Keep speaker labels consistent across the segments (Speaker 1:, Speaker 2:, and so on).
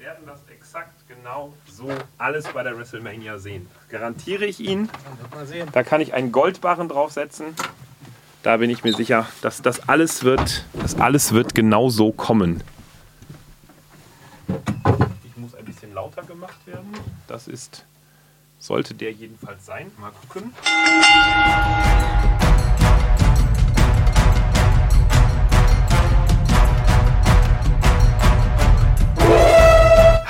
Speaker 1: werden das exakt genau so alles bei der WrestleMania sehen. Garantiere ich Ihnen. Da kann ich einen Goldbarren draufsetzen. Da bin ich mir sicher, dass das alles wird, das alles wird genau so kommen. Ich muss ein bisschen lauter gemacht werden. Das ist, sollte der jedenfalls sein. Mal gucken.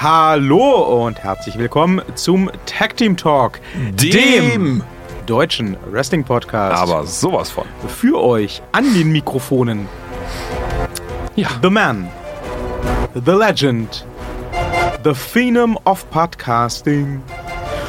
Speaker 2: Hallo und herzlich willkommen zum Tag Team Talk,
Speaker 1: Dem.
Speaker 2: deutschen Wrestling Podcast.
Speaker 1: Aber sowas von.
Speaker 2: für euch an den Mikrofonen
Speaker 1: Ja.
Speaker 2: The Man, The Legend, The Phenom of Podcasting.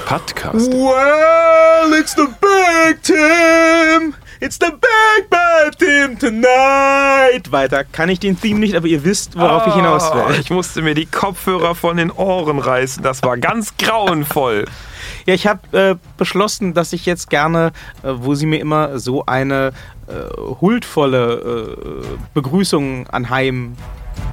Speaker 1: Podcast.
Speaker 2: Well, it's the Big Team. It's the Big Bad Team tonight. Weiter kann ich den Theme nicht, aber ihr wisst, worauf ich hinaus will.
Speaker 1: Ich musste mir die Kopfhörer von den Ohren reißen. Das war ganz grauenvoll.
Speaker 2: Ja, ich habe äh, beschlossen, dass ich jetzt gerne, äh, wo sie mir immer so eine äh, huldvolle äh, Begrüßung anheim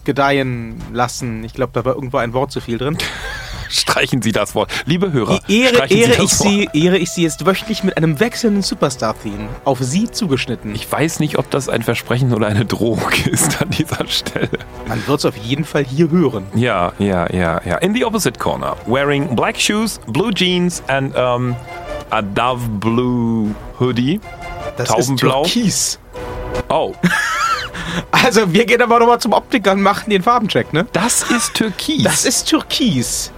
Speaker 2: gedeihen lassen. Ich glaube, da war irgendwo ein Wort zu viel drin.
Speaker 1: Streichen Sie das Wort. Liebe Hörer,
Speaker 2: Ehre,
Speaker 1: streichen
Speaker 2: ehre,
Speaker 1: Sie
Speaker 2: ich
Speaker 1: das
Speaker 2: sie,
Speaker 1: Wort.
Speaker 2: ehre ich sie jetzt wöchentlich mit einem wechselnden Superstar-Theme auf sie zugeschnitten.
Speaker 1: Ich weiß nicht, ob das ein Versprechen oder eine Drohung ist an dieser Stelle.
Speaker 2: Man wird es auf jeden Fall hier hören.
Speaker 1: Ja, ja, ja, ja. In the opposite corner, wearing black shoes, blue jeans and um, a dove blue hoodie.
Speaker 2: Das
Speaker 1: Taubenblau.
Speaker 2: ist Türkis.
Speaker 1: Oh,
Speaker 2: Also, wir gehen aber nochmal zum Optiker und machen den Farbencheck, ne?
Speaker 1: das ist Türkis.
Speaker 2: Das ist Türkis.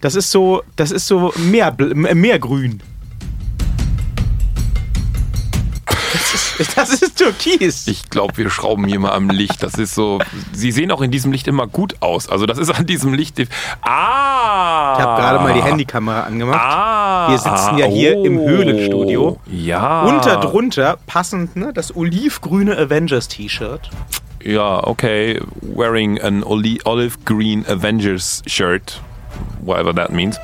Speaker 2: Das ist so, das ist so mehr, meergrün. Das ist, das ist Türkis.
Speaker 1: Ich glaube, wir schrauben hier mal am Licht. Das ist so. Sie sehen auch in diesem Licht immer gut aus. Also das ist an diesem Licht. Ah!
Speaker 2: Ich habe gerade mal die Handykamera angemacht.
Speaker 1: Ah!
Speaker 2: Wir sitzen ja hier im Höhlenstudio.
Speaker 1: Ja.
Speaker 2: Und darunter passend ne, das olivgrüne Avengers-T-Shirt.
Speaker 1: Ja, okay. Wearing an oli olive green Avengers shirt. Whatever that means.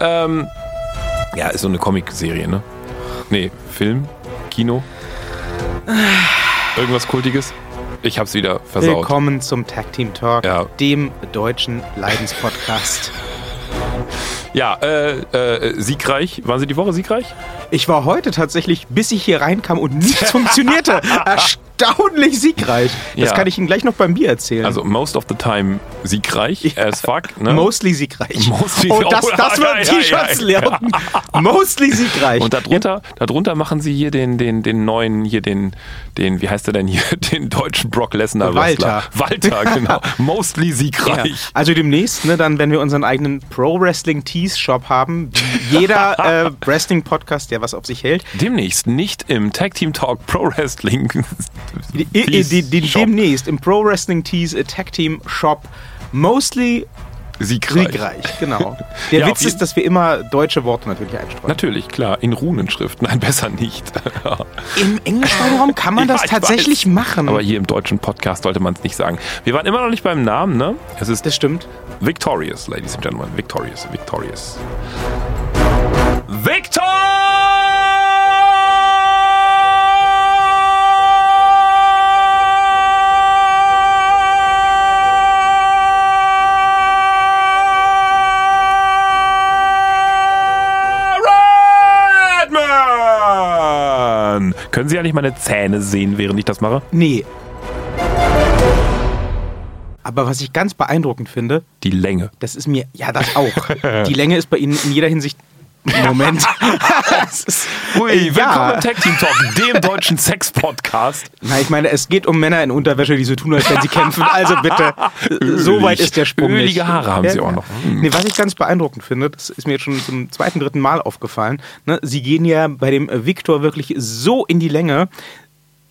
Speaker 1: Ähm, ja, ist so eine Comic-Serie, ne? Nee, Film, Kino. Irgendwas Kultiges. Ich hab's wieder versaut.
Speaker 2: Willkommen zum Tag Team Talk,
Speaker 1: Ja.
Speaker 2: dem deutschen Leidenspodcast.
Speaker 1: Ja, äh, äh, siegreich. Waren Sie die Woche siegreich?
Speaker 2: Ich war heute tatsächlich, bis ich hier reinkam und nichts funktionierte, erstaunlich siegreich. Das
Speaker 1: Ja.
Speaker 2: kann ich Ihnen gleich noch beim Bier erzählen.
Speaker 1: Also most of the time siegreich as fuck. Ne?
Speaker 2: Mostly siegreich.
Speaker 1: Mostly-
Speaker 2: oh, das, das
Speaker 1: ja,
Speaker 2: wird
Speaker 1: ja,
Speaker 2: T-Shirts
Speaker 1: ja, ja.
Speaker 2: Mostly siegreich.
Speaker 1: Und darunter, darunter machen sie hier den, den, den neuen, hier den, den, wie heißt er denn hier, den deutschen Brock Lesnar Wrestler.
Speaker 2: Walter.
Speaker 1: Walter, genau. Mostly
Speaker 2: ja.
Speaker 1: siegreich.
Speaker 2: Also demnächst, ne, dann, wenn wir unseren eigenen Pro Wrestling Tees Shop haben, jeder äh, Wrestling Podcast, der was auf sich hält,
Speaker 1: Demnächst nicht im Tag Team Talk Pro Wrestling.
Speaker 2: Die, demnächst im Pro Wrestling Tees Attack Team Shop Mostly
Speaker 1: Siegreich.
Speaker 2: siegreich, genau. Der
Speaker 1: Ja,
Speaker 2: Witz ist, dass wir immer deutsche Worte natürlich einstreuen.
Speaker 1: Natürlich, klar, in Runenschrift. Nein, besser nicht.
Speaker 2: Im englischsprachigen Raum kann man
Speaker 1: Ja,
Speaker 2: das
Speaker 1: ich
Speaker 2: tatsächlich
Speaker 1: weiß.
Speaker 2: machen.
Speaker 1: Aber hier im deutschen Podcast sollte man es nicht sagen. Wir waren immer noch nicht beim Namen, ne? Es ist
Speaker 2: das stimmt.
Speaker 1: Victorious, ladies and gentlemen. Victorious, victorious. Victor! Können Sie eigentlich meine Zähne sehen, während ich das mache?
Speaker 2: Nee. Aber was ich ganz beeindruckend finde,
Speaker 1: Die Länge.
Speaker 2: das ist mir, ja, das auch. Die Länge ist bei Ihnen in jeder Hinsicht. Moment.
Speaker 1: Ui,
Speaker 2: äh,
Speaker 1: willkommen
Speaker 2: ja.
Speaker 1: im Tag Team Talk, dem deutschen Sex-Podcast.
Speaker 2: Na, ich meine, es geht um Männer in Unterwäsche, die so tun, als wenn sie kämpfen. Also bitte, so weit ist der Sprung nicht.
Speaker 1: Ölige Haare haben sie auch noch. Hm.
Speaker 2: Nee, was ich ganz beeindruckend finde, das ist mir jetzt schon zum zweiten, dritten Mal aufgefallen. Ne, sie gehen ja bei dem Victor wirklich so in die Länge.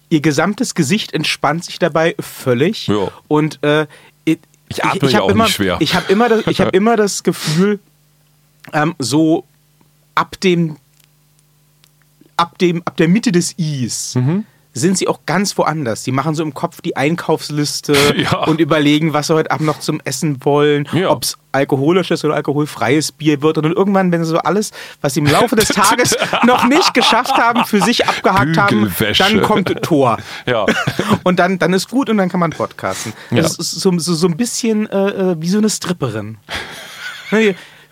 Speaker 2: Ihr gesamtes Gesicht entspannt sich dabei völlig.
Speaker 1: Ja.
Speaker 2: Und äh, ich,
Speaker 1: Ich atme
Speaker 2: ich
Speaker 1: ja
Speaker 2: hab
Speaker 1: auch
Speaker 2: immer,
Speaker 1: nicht schwer.
Speaker 2: Ich habe immer, das- ich hab immer das Gefühl, ähm, so ab dem ab dem ab der Mitte des Is
Speaker 1: Mhm.
Speaker 2: sind sie auch ganz woanders. Sie machen so im Kopf die Einkaufsliste
Speaker 1: Ja.
Speaker 2: und überlegen, was sie heute Abend noch zum Essen wollen,
Speaker 1: Ja.
Speaker 2: ob es alkoholisches oder alkoholfreies Bier wird. Und dann irgendwann, wenn sie so alles, was sie im Laufe des Tages noch nicht geschafft haben, für sich abgehakt haben, dann kommt Tor.
Speaker 1: Ja.
Speaker 2: Und dann, dann ist gut und dann kann man podcasten. Das ist so, so, so ein bisschen äh, äh, wie so eine Stripperin.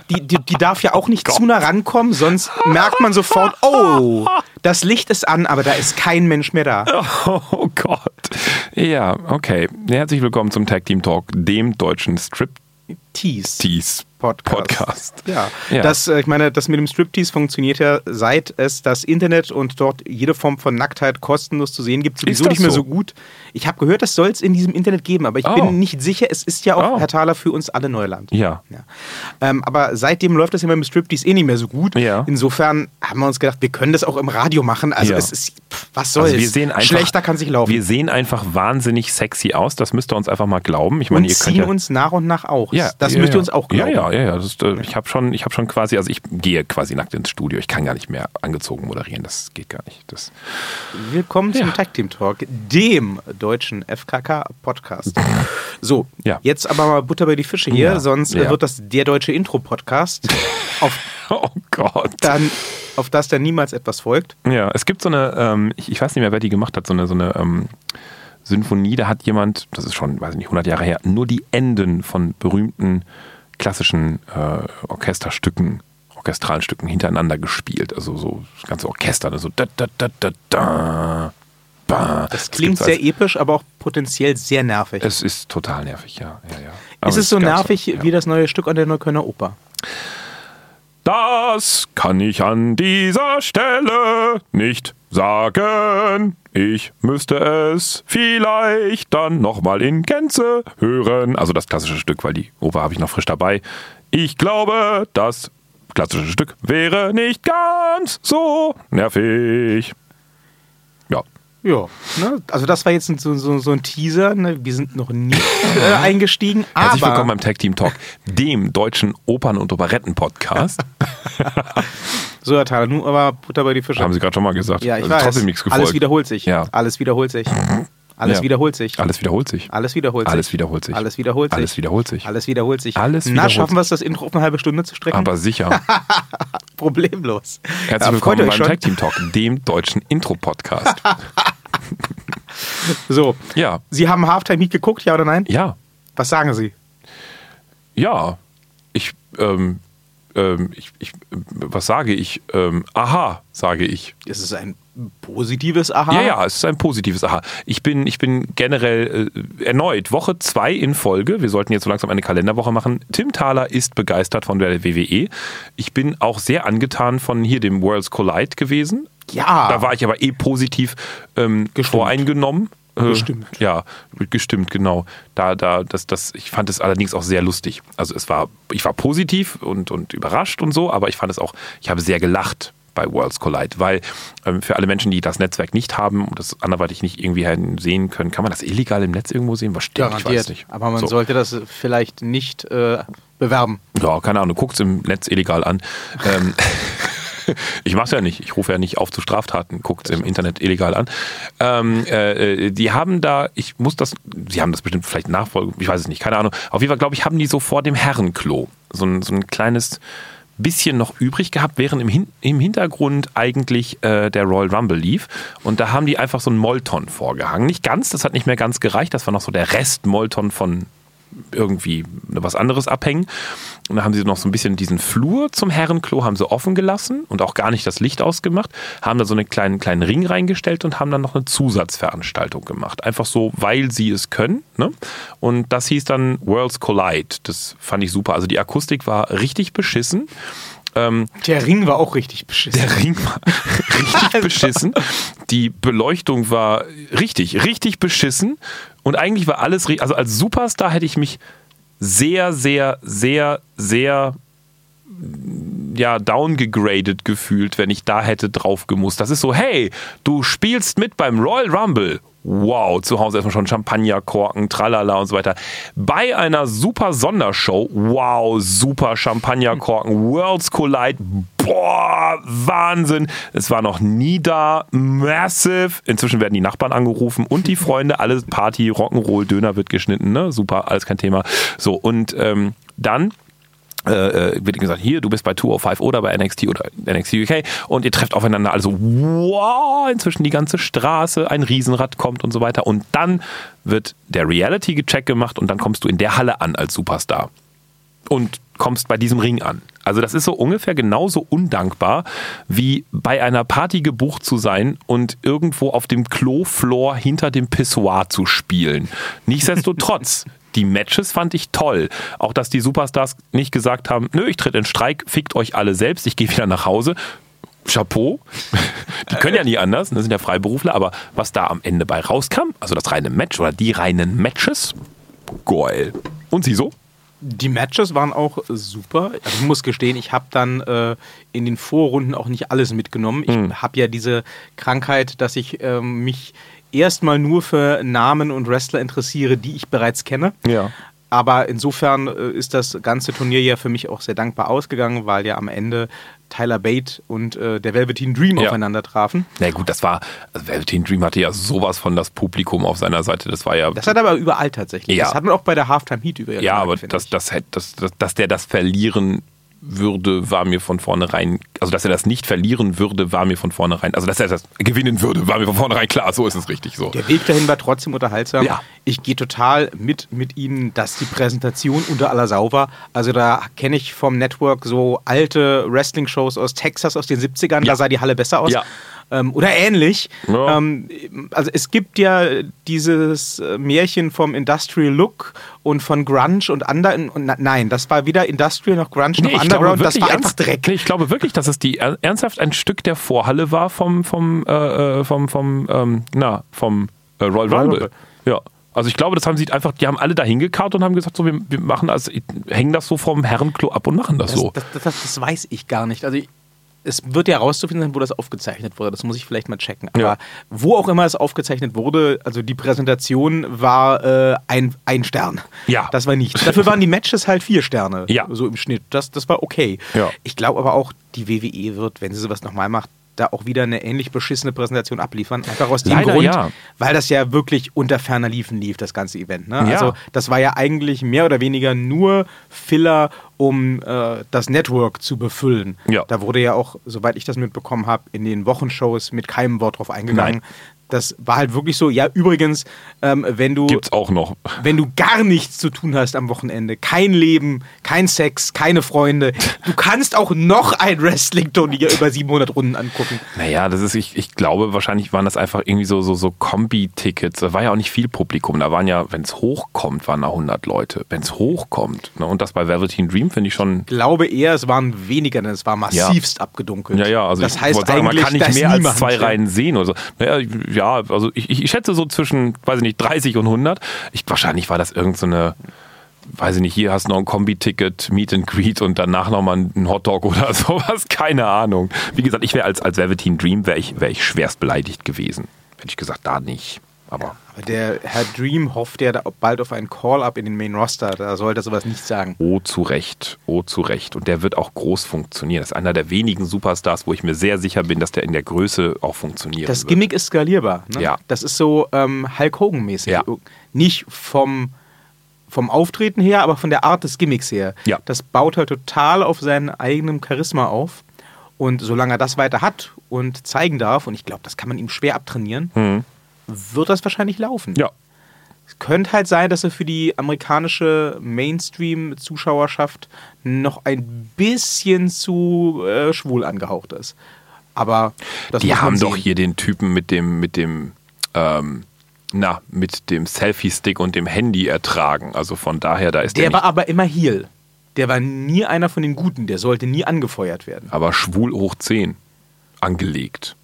Speaker 2: Die, die, die darf ja auch nicht zu nah rankommen, sonst merkt man sofort, oh, das Licht ist an, aber da ist kein Mensch mehr da.
Speaker 1: Oh Gott. Ja, okay. Herzlich willkommen zum Tag Team Talk, dem deutschen Strip-Tease
Speaker 2: Tease. Podcast.
Speaker 1: Podcast.
Speaker 2: Ja,
Speaker 1: Ja.
Speaker 2: Das, äh, ich meine, das mit dem Striptease funktioniert ja, seit es das Internet und dort jede Form von Nacktheit kostenlos zu sehen gibt, sowieso nicht mehr
Speaker 1: so?
Speaker 2: so gut. Ich habe gehört, das soll es in diesem Internet geben, aber ich
Speaker 1: Oh.
Speaker 2: bin nicht sicher. Es ist ja auch,
Speaker 1: Oh.
Speaker 2: Herr Thaler, für uns alle Neuland.
Speaker 1: Ja.
Speaker 2: Ja. Ähm, aber seitdem läuft das ja mit dem Striptease eh nicht mehr so gut.
Speaker 1: Ja.
Speaker 2: Insofern haben wir uns gedacht, wir können das auch im Radio machen. Also
Speaker 1: Ja.
Speaker 2: es ist, was soll's?
Speaker 1: Also wir sehen einfach,
Speaker 2: Schlechter kann sich laufen.
Speaker 1: Wir sehen einfach wahnsinnig sexy aus. Das müsst ihr uns einfach mal glauben. Ich meine,
Speaker 2: und
Speaker 1: ihr
Speaker 2: ziehen
Speaker 1: ja,
Speaker 2: uns nach und nach auch.
Speaker 1: ja,
Speaker 2: das
Speaker 1: ja,
Speaker 2: müsst ihr uns auch glauben.
Speaker 1: Ja, ja, ja. Das äh, ich habe schon, ich habe schon quasi, also ich gehe quasi nackt ins Studio. Ich kann gar nicht mehr angezogen moderieren. Das geht gar nicht. Das,
Speaker 2: Willkommen zum. Tag Team Talk, dem deutschen FKK-Podcast. So, jetzt aber mal Butter bei die Fische hier, sonst äh, wird das der deutsche Intro-Podcast, auf,
Speaker 1: oh Gott.
Speaker 2: dann, auf das dann niemals etwas folgt.
Speaker 1: Ja, es gibt so eine, ähm, ich, ich weiß nicht mehr, wer die gemacht hat, so eine, so eine ähm, Symphonie, da hat jemand, das ist schon, weiß ich nicht, 100 Jahre her, nur die Enden von berühmten klassischen äh, Orchesterstücken, orchestralen Stücken hintereinander gespielt. Also so das ganze Orchester, ne, so da da da da da. Ba.
Speaker 2: Das klingt
Speaker 1: gibt's
Speaker 2: sehr
Speaker 1: als-
Speaker 2: episch, aber auch potenziell sehr nervig.
Speaker 1: Es ist total nervig, ja. ja, ja.
Speaker 2: Ist es so nervig
Speaker 1: auch, ja.
Speaker 2: wie das neue Stück an der Neuköllner Oper?
Speaker 1: Das kann ich an dieser Stelle nicht sagen. Ich müsste es vielleicht dann nochmal in Gänze hören. Also das klassische Stück, weil die Oper habe ich noch frisch dabei. Ich glaube, das klassische Stück wäre nicht ganz so nervig. Ja.
Speaker 2: Ne? also das war jetzt so, so, so ein Teaser. Ne? Wir sind noch nie äh, eingestiegen,
Speaker 1: Herzlich
Speaker 2: aber
Speaker 1: willkommen beim Tag Team Talk, dem deutschen Opern- und Operetten-Podcast.
Speaker 2: so, Herr Thaler, nun aber Butter bei die Fische.
Speaker 1: Haben Sie gerade schon mal gesagt.
Speaker 2: ja, ich
Speaker 1: Also
Speaker 2: weiß.
Speaker 1: Trotzdem nichts gefolgt.
Speaker 2: Alles wiederholt sich.
Speaker 1: Ja.
Speaker 2: Alles wiederholt sich. Alles
Speaker 1: Ja.
Speaker 2: wiederholt sich.
Speaker 1: Alles wiederholt sich.
Speaker 2: Alles wiederholt sich.
Speaker 1: Alles wiederholt sich.
Speaker 2: Alles wiederholt sich.
Speaker 1: Alles wiederholt sich.
Speaker 2: Alles wiederholt sich.
Speaker 1: Alles
Speaker 2: Na, schaffen wir es, das Intro auf eine halbe Stunde zu strecken?
Speaker 1: Aber sicher.
Speaker 2: Problemlos.
Speaker 1: Herzlich willkommen beim
Speaker 2: schon.
Speaker 1: Tag Team Talk, dem deutschen Intro-Podcast.
Speaker 2: So,
Speaker 1: ja,
Speaker 2: Sie haben Halftime Heat geguckt, ja oder nein?
Speaker 1: ja,
Speaker 2: Was sagen Sie?
Speaker 1: ja. Ich, ähm, ähm, ich, ich, was sage ich? Ähm, aha, sage ich.
Speaker 2: Ist es ein positives Aha?
Speaker 1: Ja, ja, es ist ein positives Aha. Ich bin, ich bin generell äh, erneut Woche zwei in Folge. Wir sollten jetzt so langsam eine Kalenderwoche machen. Tim Thaler ist begeistert von der WWE. Ich bin auch sehr angetan von hier dem Worlds Collide gewesen.
Speaker 2: Ja.
Speaker 1: Da war ich aber eh positiv ähm,
Speaker 2: Gestimmt.
Speaker 1: voreingenommen. Äh,
Speaker 2: Gestimmt.
Speaker 1: Ja, gestimmt, genau. Da, da, das, das, ich fand es allerdings auch sehr lustig. Also es war, ich war positiv und, und überrascht und so, aber ich fand es auch, ich habe sehr gelacht bei Worlds Collide, weil ähm, für alle Menschen, die das Netzwerk nicht haben und das anderweitig nicht irgendwie sehen können, kann man das illegal im Netz irgendwo sehen? Was stimmt? Ich weiß
Speaker 2: Garantiert.
Speaker 1: nicht.
Speaker 2: Aber man
Speaker 1: So.
Speaker 2: sollte das vielleicht nicht äh, bewerben.
Speaker 1: Ja, keine Ahnung, guckt es im Netz illegal an. ähm, ich mache es ja nicht, ich rufe ja nicht auf zu Straftaten, guckt es im Internet illegal an. Ähm, äh, die haben da, ich muss das, sie haben das bestimmt vielleicht nachfolgen, ich weiß es nicht, keine Ahnung. Auf jeden Fall, glaube ich, haben die so vor dem Herrenklo so ein, so ein kleines bisschen noch übrig gehabt, während im, Hin im Hintergrund eigentlich äh, der Royal Rumble lief. Und da haben die einfach so ein Molton vorgehangen. Nicht ganz, das hat nicht mehr ganz gereicht, das war noch so der Rest Molton von irgendwie was anderes abhängen. Und da haben sie noch so ein bisschen diesen Flur zum Herrenklo haben sie offen gelassen und auch gar nicht das Licht ausgemacht, haben da so einen kleinen, kleinen Ring reingestellt und haben dann noch eine Zusatzveranstaltung gemacht. Einfach so, weil sie es können. Ne? Und das hieß dann Worlds Collide. Das fand ich super. Also die Akustik war richtig beschissen. Ähm,
Speaker 2: Der Ring war auch richtig beschissen.
Speaker 1: der Ring war richtig beschissen. Die Beleuchtung war richtig, richtig beschissen. Und eigentlich war alles, ri- also als Superstar hätte ich mich sehr, sehr, sehr, sehr ja, downgegradet gefühlt, wenn ich da hätte drauf gemusst. Das ist so, hey, du spielst mit beim Royal Rumble. Wow, zu Hause erstmal schon Champagnerkorken, tralala und so weiter. Bei einer super Sondershow, wow, super Champagnerkorken, Worlds Collide, boah, Wahnsinn. Es war noch nie da. Massive. Inzwischen werden die Nachbarn angerufen und die Freunde. Alles Party, Rock'n'Roll, Döner wird geschnitten. Ne? Super, alles kein Thema. So, und ähm, dann äh, äh wird gesagt, hier, du bist bei 205 oder bei NXT oder NXT UK und ihr trefft aufeinander. Also, wow, inzwischen die ganze Straße, ein Riesenrad kommt und so weiter. Und dann wird der Reality-Check gemacht und dann kommst du in der Halle an als Superstar. Und kommst bei diesem Ring an. Also das ist so ungefähr genauso undankbar, wie bei einer Party gebucht zu sein und irgendwo auf dem Klofloor hinter dem Pissoir zu spielen. Nichtsdestotrotz, die Matches fand ich toll. Auch dass die Superstars nicht gesagt haben, nö, ich tritt in Streik, fickt euch alle selbst, ich gehe wieder nach Hause. Chapeau. Die können ja nie anders, das sind ja Freiberufler, aber was da am Ende bei rauskam, also das reine Match oder die reinen Matches, geil. Und sie so?
Speaker 2: Die Matches waren auch super. Also ich muss gestehen, ich habe dann äh, in den Vorrunden auch nicht alles mitgenommen. Ich mhm. habe ja diese Krankheit, dass ich äh, mich erstmal nur für Namen und Wrestler interessiere, die ich bereits kenne.
Speaker 1: Ja.
Speaker 2: Aber insofern äh, ist das ganze Turnier ja für mich auch sehr dankbar ausgegangen, weil ja am Ende Tyler Bate und äh, der Velveteen Dream ja. aufeinander trafen.
Speaker 1: Na gut, das war, also Velveteen Dream hatte ja sowas von das Publikum auf seiner Seite. Das war ja.
Speaker 2: Das hat aber überall tatsächlich.
Speaker 1: Ja.
Speaker 2: Das hat man auch bei der Halftime Heat über.
Speaker 1: Ja, aber das, das, das, das, dass der das verlieren würde, war mir von vornherein, also dass er das nicht verlieren würde, war mir von vornherein, also dass er das gewinnen würde, war mir von vornherein klar, so ist es richtig so.
Speaker 2: Der Weg dahin war trotzdem unterhaltsam. Ja. Ich gehe total mit mit Ihnen, dass die Präsentation unter aller Sau war. Also da kenne ich vom Network so alte Wrestling-Shows aus Texas aus den 70ern, ja. da sah die Halle besser aus. Ja ähm, oder ähnlich. Ja. Ähm, also es gibt ja dieses äh, Märchen vom Industrial Look und von Grunge und anderen. Und nein, das war weder Industrial noch Grunge nee, noch Underground, das war einfach Dreck.
Speaker 1: Nee, ich glaube wirklich, dass es die ernsthaft ein Stück der Vorhalle war vom vom äh, äh, vom vom ähm, na vom äh, Royal Rumble. Ja. Also ich glaube, das haben sie einfach, die haben alle da hingekarrt und haben gesagt, so wir, wir machen also hängen das so vom Herrenklo ab und machen das,
Speaker 2: das
Speaker 1: so.
Speaker 2: Das, das, das, weiß ich gar nicht. Also ich, es wird ja herauszufinden sein, wo das aufgezeichnet wurde. Das muss ich vielleicht mal checken. Aber ja. wo auch immer es aufgezeichnet wurde, also die Präsentation war äh, ein, ein Stern.
Speaker 1: Ja.
Speaker 2: Das war nichts. Dafür waren die Matches halt vier Sterne.
Speaker 1: Ja.
Speaker 2: So im Schnitt. Das, das war okay.
Speaker 1: Ja.
Speaker 2: Ich glaube aber auch, die WWE wird, wenn sie sowas nochmal macht, da auch wieder eine ähnlich beschissene Präsentation abliefern. Einfach aus dem
Speaker 1: Leider,
Speaker 2: Grund,
Speaker 1: ja.
Speaker 2: weil das ja wirklich unter ferner Liefen lief, das ganze Event. Ne? Ja. Also das war ja eigentlich mehr oder weniger nur Filler, um äh, das Network zu befüllen.
Speaker 1: Ja.
Speaker 2: Da wurde ja auch, soweit ich das mitbekommen habe, in den Wochenshows mit keinem Wort drauf eingegangen. Nein das war halt wirklich so, ja, übrigens, ähm, wenn du.
Speaker 1: Gibt's auch noch.
Speaker 2: Wenn du gar nichts zu tun hast am Wochenende, kein Leben, kein Sex, keine Freunde, du kannst auch noch ein Wrestling-Turnier über 700 Runden angucken.
Speaker 1: Naja, das ist, ich, ich glaube, wahrscheinlich waren das einfach irgendwie so, so, so Kombi-Tickets. Da war ja auch nicht viel Publikum. Da waren ja, wenn es hochkommt, waren da 100 Leute. Wenn es hochkommt. Ne? Und das bei Velveteen Dream finde ich schon.
Speaker 2: Ich glaube eher, es waren weniger, denn es war massivst ja. abgedunkelt.
Speaker 1: Ja, ja, also
Speaker 2: das heißt sagen,
Speaker 1: man kann nicht mehr als zwei Reihen sehen oder so. Naja, ja, also ich, ich schätze so zwischen, weiß ich nicht, 30 und 100. Ich, wahrscheinlich war das irgendeine, so weiß ich nicht, hier hast du noch ein Kombi-Ticket, Meet and Greet und danach nochmal ein Hotdog oder sowas, keine Ahnung. Wie gesagt, ich wäre als, als Velveteen Dream, wäre ich, wär ich schwerst beleidigt gewesen. Hätte ich gesagt, da nicht. Aber,
Speaker 2: aber der Herr Dream hofft ja bald auf einen Call-up in den Main Roster. Da sollte er sowas nicht sagen.
Speaker 1: Oh, zu Recht. Oh, zu Recht. Und der wird auch groß funktionieren. Das ist einer der wenigen Superstars, wo ich mir sehr sicher bin, dass der in der Größe auch funktioniert.
Speaker 2: Das Gimmick ist skalierbar. Ne?
Speaker 1: Ja.
Speaker 2: Das ist so ähm, Hulk Hogan-mäßig.
Speaker 1: Ja.
Speaker 2: Nicht vom, vom Auftreten her, aber von der Art des Gimmicks her.
Speaker 1: Ja.
Speaker 2: Das baut halt total auf seinem eigenen Charisma auf. Und solange er das weiter hat und zeigen darf, und ich glaube, das kann man ihm schwer abtrainieren,
Speaker 1: mhm
Speaker 2: wird das wahrscheinlich laufen.
Speaker 1: Ja.
Speaker 2: Es könnte halt sein, dass er für die amerikanische Mainstream-Zuschauerschaft noch ein bisschen zu äh, schwul angehaucht ist. Aber
Speaker 1: Die haben doch hier den Typen mit dem, mit dem, ähm, na, mit dem Selfie-Stick und dem Handy ertragen. Also von daher, da ist
Speaker 2: der.
Speaker 1: Der
Speaker 2: war aber immer Heal. Der war nie einer von den Guten. Der sollte nie angefeuert werden.
Speaker 1: Aber schwul hoch 10 angelegt.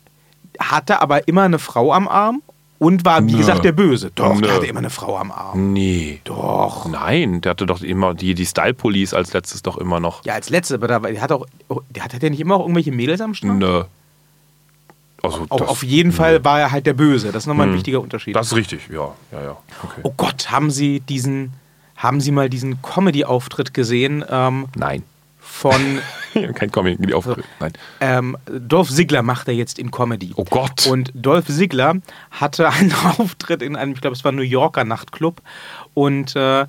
Speaker 2: Hatte aber immer eine Frau am Arm und war, wie Nö. gesagt, der Böse. Doch, Nö. der hatte immer eine Frau am Arm.
Speaker 1: Nee.
Speaker 2: Doch.
Speaker 1: Nein, der hatte doch immer die, die Style Police als letztes doch immer noch.
Speaker 2: Ja, als letztes, aber da, der hat auch, der hat, hat der nicht immer auch irgendwelche Mädels am Start?
Speaker 1: Nö.
Speaker 2: Also auch, auf jeden Fall war er halt der Böse. Das ist nochmal ein hm. wichtiger Unterschied.
Speaker 1: Das ist richtig, ja, ja, ja.
Speaker 2: Okay. Oh Gott, haben Sie diesen, haben Sie mal diesen Comedy-Auftritt gesehen? Ähm,
Speaker 1: Nein.
Speaker 2: Von
Speaker 1: Kein Comedy Auftritt. Nein.
Speaker 2: Ähm, Dolph Ziggler macht er jetzt in Comedy.
Speaker 1: Oh Gott.
Speaker 2: Und Dolph Ziggler hatte einen Auftritt in einem, ich glaube, es war ein New Yorker Nachtclub. Und äh,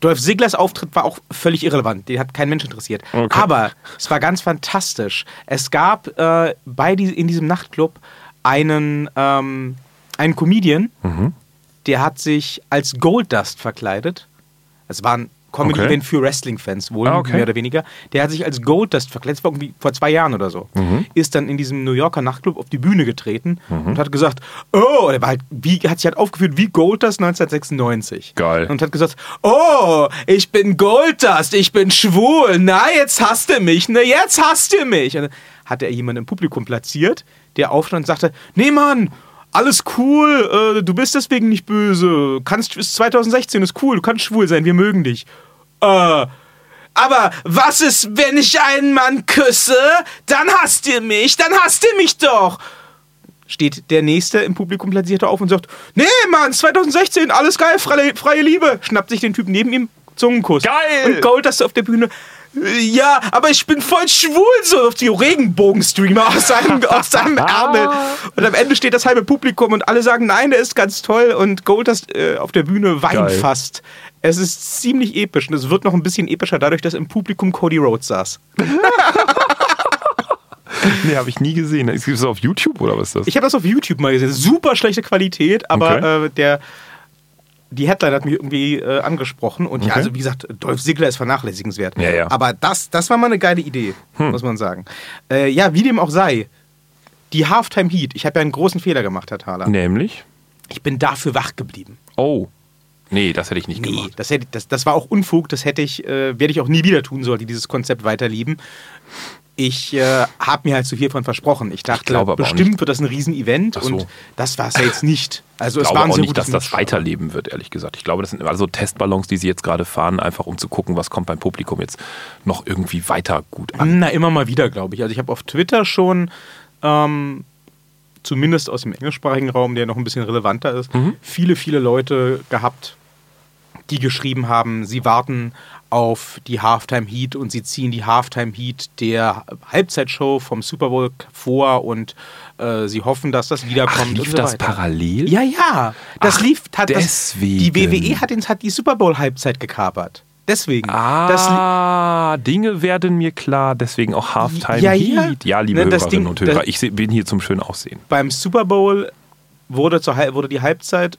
Speaker 2: Dolph Ziglers Auftritt war auch völlig irrelevant. Den hat kein Mensch interessiert.
Speaker 1: Okay.
Speaker 2: Aber es war ganz fantastisch. Es gab äh, bei die, in diesem Nachtclub einen, ähm, einen Comedian,
Speaker 1: Mhm.
Speaker 2: der hat sich als Goldust verkleidet. Es war ein Comedy-Event
Speaker 1: Okay.
Speaker 2: für Wrestling-Fans, wohl
Speaker 1: Ah, okay.
Speaker 2: mehr oder weniger. Der hat sich als Goldust verkleidet, das war irgendwie vor zwei Jahren oder so.
Speaker 1: Mhm.
Speaker 2: Ist dann in diesem New Yorker Nachtclub auf die Bühne getreten und hat gesagt, oh, er war halt, wie, hat sich halt aufgeführt wie Goldust 1996.
Speaker 1: Geil.
Speaker 2: Und hat gesagt, oh, ich bin Goldust, ich bin schwul, na, jetzt hasst du mich, na, jetzt hasst du mich. Und dann hat er jemanden im Publikum platziert, der aufstand und sagte, nee, Mann, alles cool, äh, du bist deswegen nicht böse, kannst, ist 2016, ist cool, du kannst schwul sein, wir mögen dich. Äh, aber was ist, wenn ich einen Mann küsse? Dann hasst ihr mich, dann hasst ihr mich doch. Steht der Nächste im Publikum platzierte auf und sagt, nee, Mann, 2016, alles geil, freie, freie Liebe. Schnappt sich den Typ neben ihm, Zungenkuss.
Speaker 1: Geil!
Speaker 2: Und Gold das auf der Bühne. "Äh, Ja, aber ich bin voll schwul, so auf die Regenbogenstreamer aus seinem, aus seinem Ärmel. Und am Ende steht das halbe Publikum und alle sagen, nein, der ist ganz toll. Und Goldust äh, auf der Bühne weint
Speaker 1: Geil.
Speaker 2: fast. Es ist ziemlich episch und es wird noch ein bisschen epischer dadurch, dass im Publikum Cody Rhodes saß.
Speaker 1: Nee, habe ich nie gesehen. Ist das auf YouTube oder was ist das?
Speaker 2: Ich habe das auf YouTube mal gesehen. Super schlechte Qualität, aber
Speaker 1: Okay.
Speaker 2: äh, der die Headline hat mich irgendwie äh, angesprochen und ja,
Speaker 1: Okay.
Speaker 2: also wie gesagt, Dolph Ziggler ist vernachlässigenswert.
Speaker 1: Ja, ja.
Speaker 2: Aber das, das war mal eine geile Idee,
Speaker 1: Hm.
Speaker 2: muss man sagen. Äh, ja, wie dem auch sei, die Halftime Heat. Ich habe ja einen großen Fehler gemacht, Herr Thaler.
Speaker 1: Nämlich?
Speaker 2: Ich bin dafür wach geblieben.
Speaker 1: Oh. Nee, das hätte ich nicht
Speaker 2: Nee,
Speaker 1: gemacht.
Speaker 2: das, hätte, das, das war auch Unfug, das hätte ich, äh, werde ich auch nie wieder tun, sollte dieses Konzept weiterleben. Ich äh, habe mir halt zu viel von versprochen. Ich dachte,
Speaker 1: auch
Speaker 2: bestimmt wird das ein Riesenevent
Speaker 1: so.
Speaker 2: und das war es ja jetzt nicht. Also
Speaker 1: Ich
Speaker 2: es
Speaker 1: glaube auch nicht, dass das weiterleben wird, ehrlich gesagt. Ich glaube, das sind also Testballons, die sie jetzt gerade fahren, einfach um zu gucken, was kommt beim Publikum jetzt noch irgendwie weiter gut an.
Speaker 2: Na, immer mal wieder, glaube ich. Also ich habe auf Twitter schon, ähm, zumindest aus dem englischsprachigen Raum, der noch ein bisschen relevanter ist,
Speaker 1: Mhm.
Speaker 2: viele, viele Leute gehabt, die geschrieben haben, sie warten auf die Halftime Heat und sie ziehen die Halftime Heat der Halbzeitshow vom Super Bowl vor und äh, sie hoffen, dass das wiederkommt.
Speaker 1: Ach, lief
Speaker 2: so
Speaker 1: das
Speaker 2: weiter.
Speaker 1: parallel?
Speaker 2: Ja, ja. Das
Speaker 1: Ach,
Speaker 2: lief. Hat das,
Speaker 1: deswegen.
Speaker 2: die WWE hat, den, hat die Super Bowl Halbzeit gekapert. Deswegen. Das
Speaker 1: Ah, Dinge werden mir klar, deswegen auch Halftime
Speaker 2: Ja, ja.
Speaker 1: Heat. Ja, liebe
Speaker 2: Ne, das
Speaker 1: Hörerinnen
Speaker 2: Ding-
Speaker 1: und Hörer,
Speaker 2: das-
Speaker 1: ich bin hier zum schönen Aussehen.
Speaker 2: beim Super Bowl wurde, zur, wurde die Halbzeit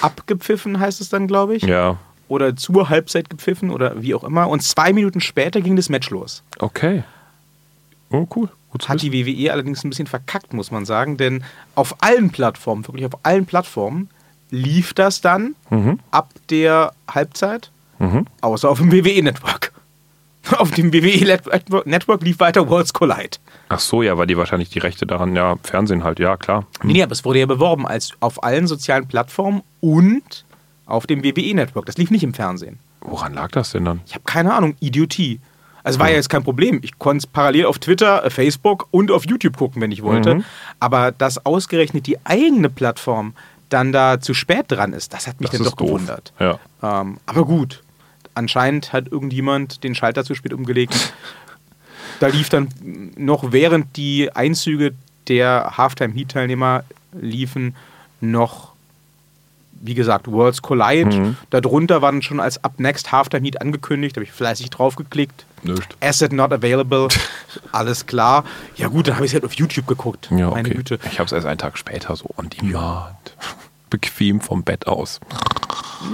Speaker 2: abgepfiffen, heißt es dann, glaube ich.
Speaker 1: Ja,
Speaker 2: Oder zur Halbzeit gepfiffen oder wie auch immer. Und zwei Minuten später ging das Match los.
Speaker 1: okay. Oh, cool. Gut
Speaker 2: Hat die WWE allerdings ein bisschen verkackt, muss man sagen. Denn auf allen Plattformen, wirklich auf allen Plattformen, lief das dann
Speaker 1: Mhm.
Speaker 2: ab der Halbzeit,
Speaker 1: Mhm.
Speaker 2: außer auf dem WWE-Network. Auf dem WWE-Network Network lief weiter Worlds Collide.
Speaker 1: Ach so, ja, weil die wahrscheinlich die Rechte daran, ja, Fernsehen halt, ja, klar.
Speaker 2: Nee, nee, aber es wurde ja beworben als auf allen sozialen Plattformen und auf dem WWE-Network. Das lief nicht im Fernsehen.
Speaker 1: Woran lag das denn dann?
Speaker 2: Ich habe keine Ahnung, Idiotie. Also war ja jetzt kein Problem. Ich konnte es parallel auf Twitter, äh, Facebook und auf YouTube gucken, wenn ich wollte.
Speaker 1: Mhm.
Speaker 2: Aber dass ausgerechnet die eigene Plattform dann da zu spät dran ist, das hat mich
Speaker 1: Das
Speaker 2: dann doch
Speaker 1: doof.
Speaker 2: gewundert.
Speaker 1: Ja.
Speaker 2: Ähm, aber gut, anscheinend hat irgendjemand den Schalter zu spät umgelegt. da lief dann noch während die Einzüge der Halftime-Heat-Teilnehmer liefen, noch, wie gesagt, Worlds Collide.
Speaker 1: Mhm.
Speaker 2: Darunter war dann schon als Up Next Halftime Heat angekündigt, habe ich fleißig draufgeklickt.
Speaker 1: Nicht.
Speaker 2: Asset not available, alles klar. Ja gut, dann habe ich es halt auf YouTube geguckt.
Speaker 1: Ja,
Speaker 2: Meine
Speaker 1: okay.
Speaker 2: Güte.
Speaker 1: Ich habe es erst einen Tag später so on demand. Bequem vom Bett aus.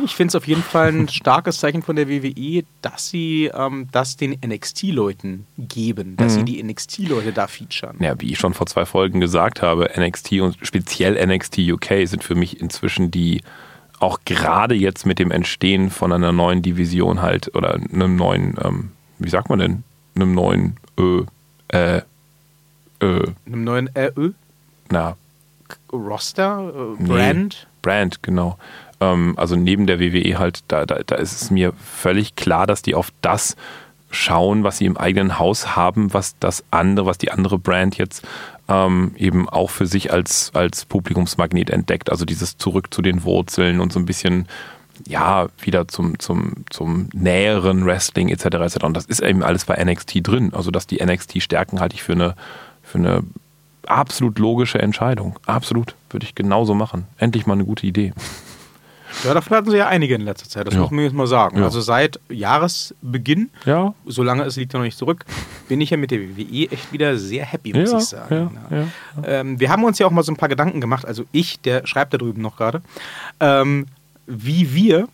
Speaker 2: Ich finde es auf jeden Fall ein starkes Zeichen von der WWE, dass sie ähm, das den NXT-Leuten geben, dass
Speaker 1: Mhm.
Speaker 2: sie die NXT-Leute da featuren.
Speaker 1: Ja, wie ich schon vor zwei Folgen gesagt habe, NXT und speziell NXT UK sind für mich inzwischen die, auch gerade jetzt mit dem Entstehen von einer neuen Division halt, oder einem neuen, ähm, wie sagt man denn, einem neuen, äh, äh, äh,
Speaker 2: Einem neuen RÖ,
Speaker 1: na,
Speaker 2: Roster, äh. Brand.
Speaker 1: Brand, genau. Ähm, also neben der WWE halt, da, da, da ist es mir völlig klar, dass die auf das schauen, was sie im eigenen Haus haben, was das andere, was die andere Brand jetzt ähm, eben auch für sich als, als Publikumsmagnet entdeckt. Also dieses Zurück zu den Wurzeln und so ein bisschen ja, wieder zum, zum, zum näheren Wrestling etc. etc. Und das ist eben alles bei NXT drin. Also, dass die NXT-Stärken halte ich für eine, für eine absolut logische Entscheidung. Absolut. Würde ich genauso machen. Endlich mal eine gute Idee.
Speaker 2: Ja, davon hatten sie ja einige in letzter Zeit, das
Speaker 1: Ja.
Speaker 2: muss man jetzt mal sagen.
Speaker 1: Ja.
Speaker 2: Also seit Jahresbeginn,
Speaker 1: Ja,
Speaker 2: so lange es liegt ja noch nicht zurück, bin ich ja mit der WWE echt wieder sehr happy, muss
Speaker 1: ja,
Speaker 2: ich sagen. Ähm, wir haben uns ja auch mal so ein paar Gedanken gemacht, also ich, der schreibt da drüben noch gerade, ähm, wie wir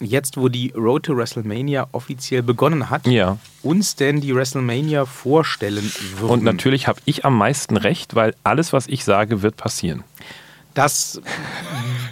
Speaker 2: jetzt, wo die Road to WrestleMania offiziell begonnen hat,
Speaker 1: Ja.
Speaker 2: uns denn die WrestleMania vorstellen würden.
Speaker 1: Und natürlich habe ich am meisten recht, weil alles, was ich sage, wird passieren.
Speaker 2: Das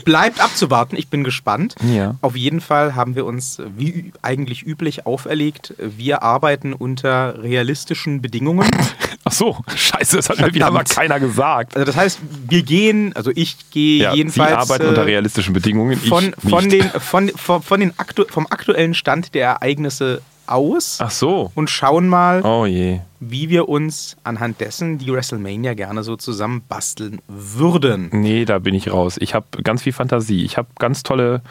Speaker 2: bleibt abzuwarten. Ich bin gespannt.
Speaker 1: Ja.
Speaker 2: Auf jeden Fall haben wir uns, wie eigentlich üblich, auferlegt. Wir arbeiten unter realistischen Bedingungen.
Speaker 1: Ach so, scheiße, das hat mir wieder mal
Speaker 2: Verdammt.
Speaker 1: keiner gesagt.
Speaker 2: Also das heißt, wir gehen, also ich gehe
Speaker 1: Ja,
Speaker 2: jedenfalls
Speaker 1: Sie arbeiten
Speaker 2: äh,
Speaker 1: unter realistischen Bedingungen.
Speaker 2: von,
Speaker 1: ich
Speaker 2: von den, von, von, von den aktu vom aktuellen Stand der Ereignisse aus
Speaker 1: Ach so.
Speaker 2: und schauen mal,
Speaker 1: Oh
Speaker 2: wie wir uns anhand dessen die WrestleMania gerne so zusammen basteln würden.
Speaker 1: Nee, da bin ich raus. Ich habe ganz viel Fantasie. Ich habe ganz tolle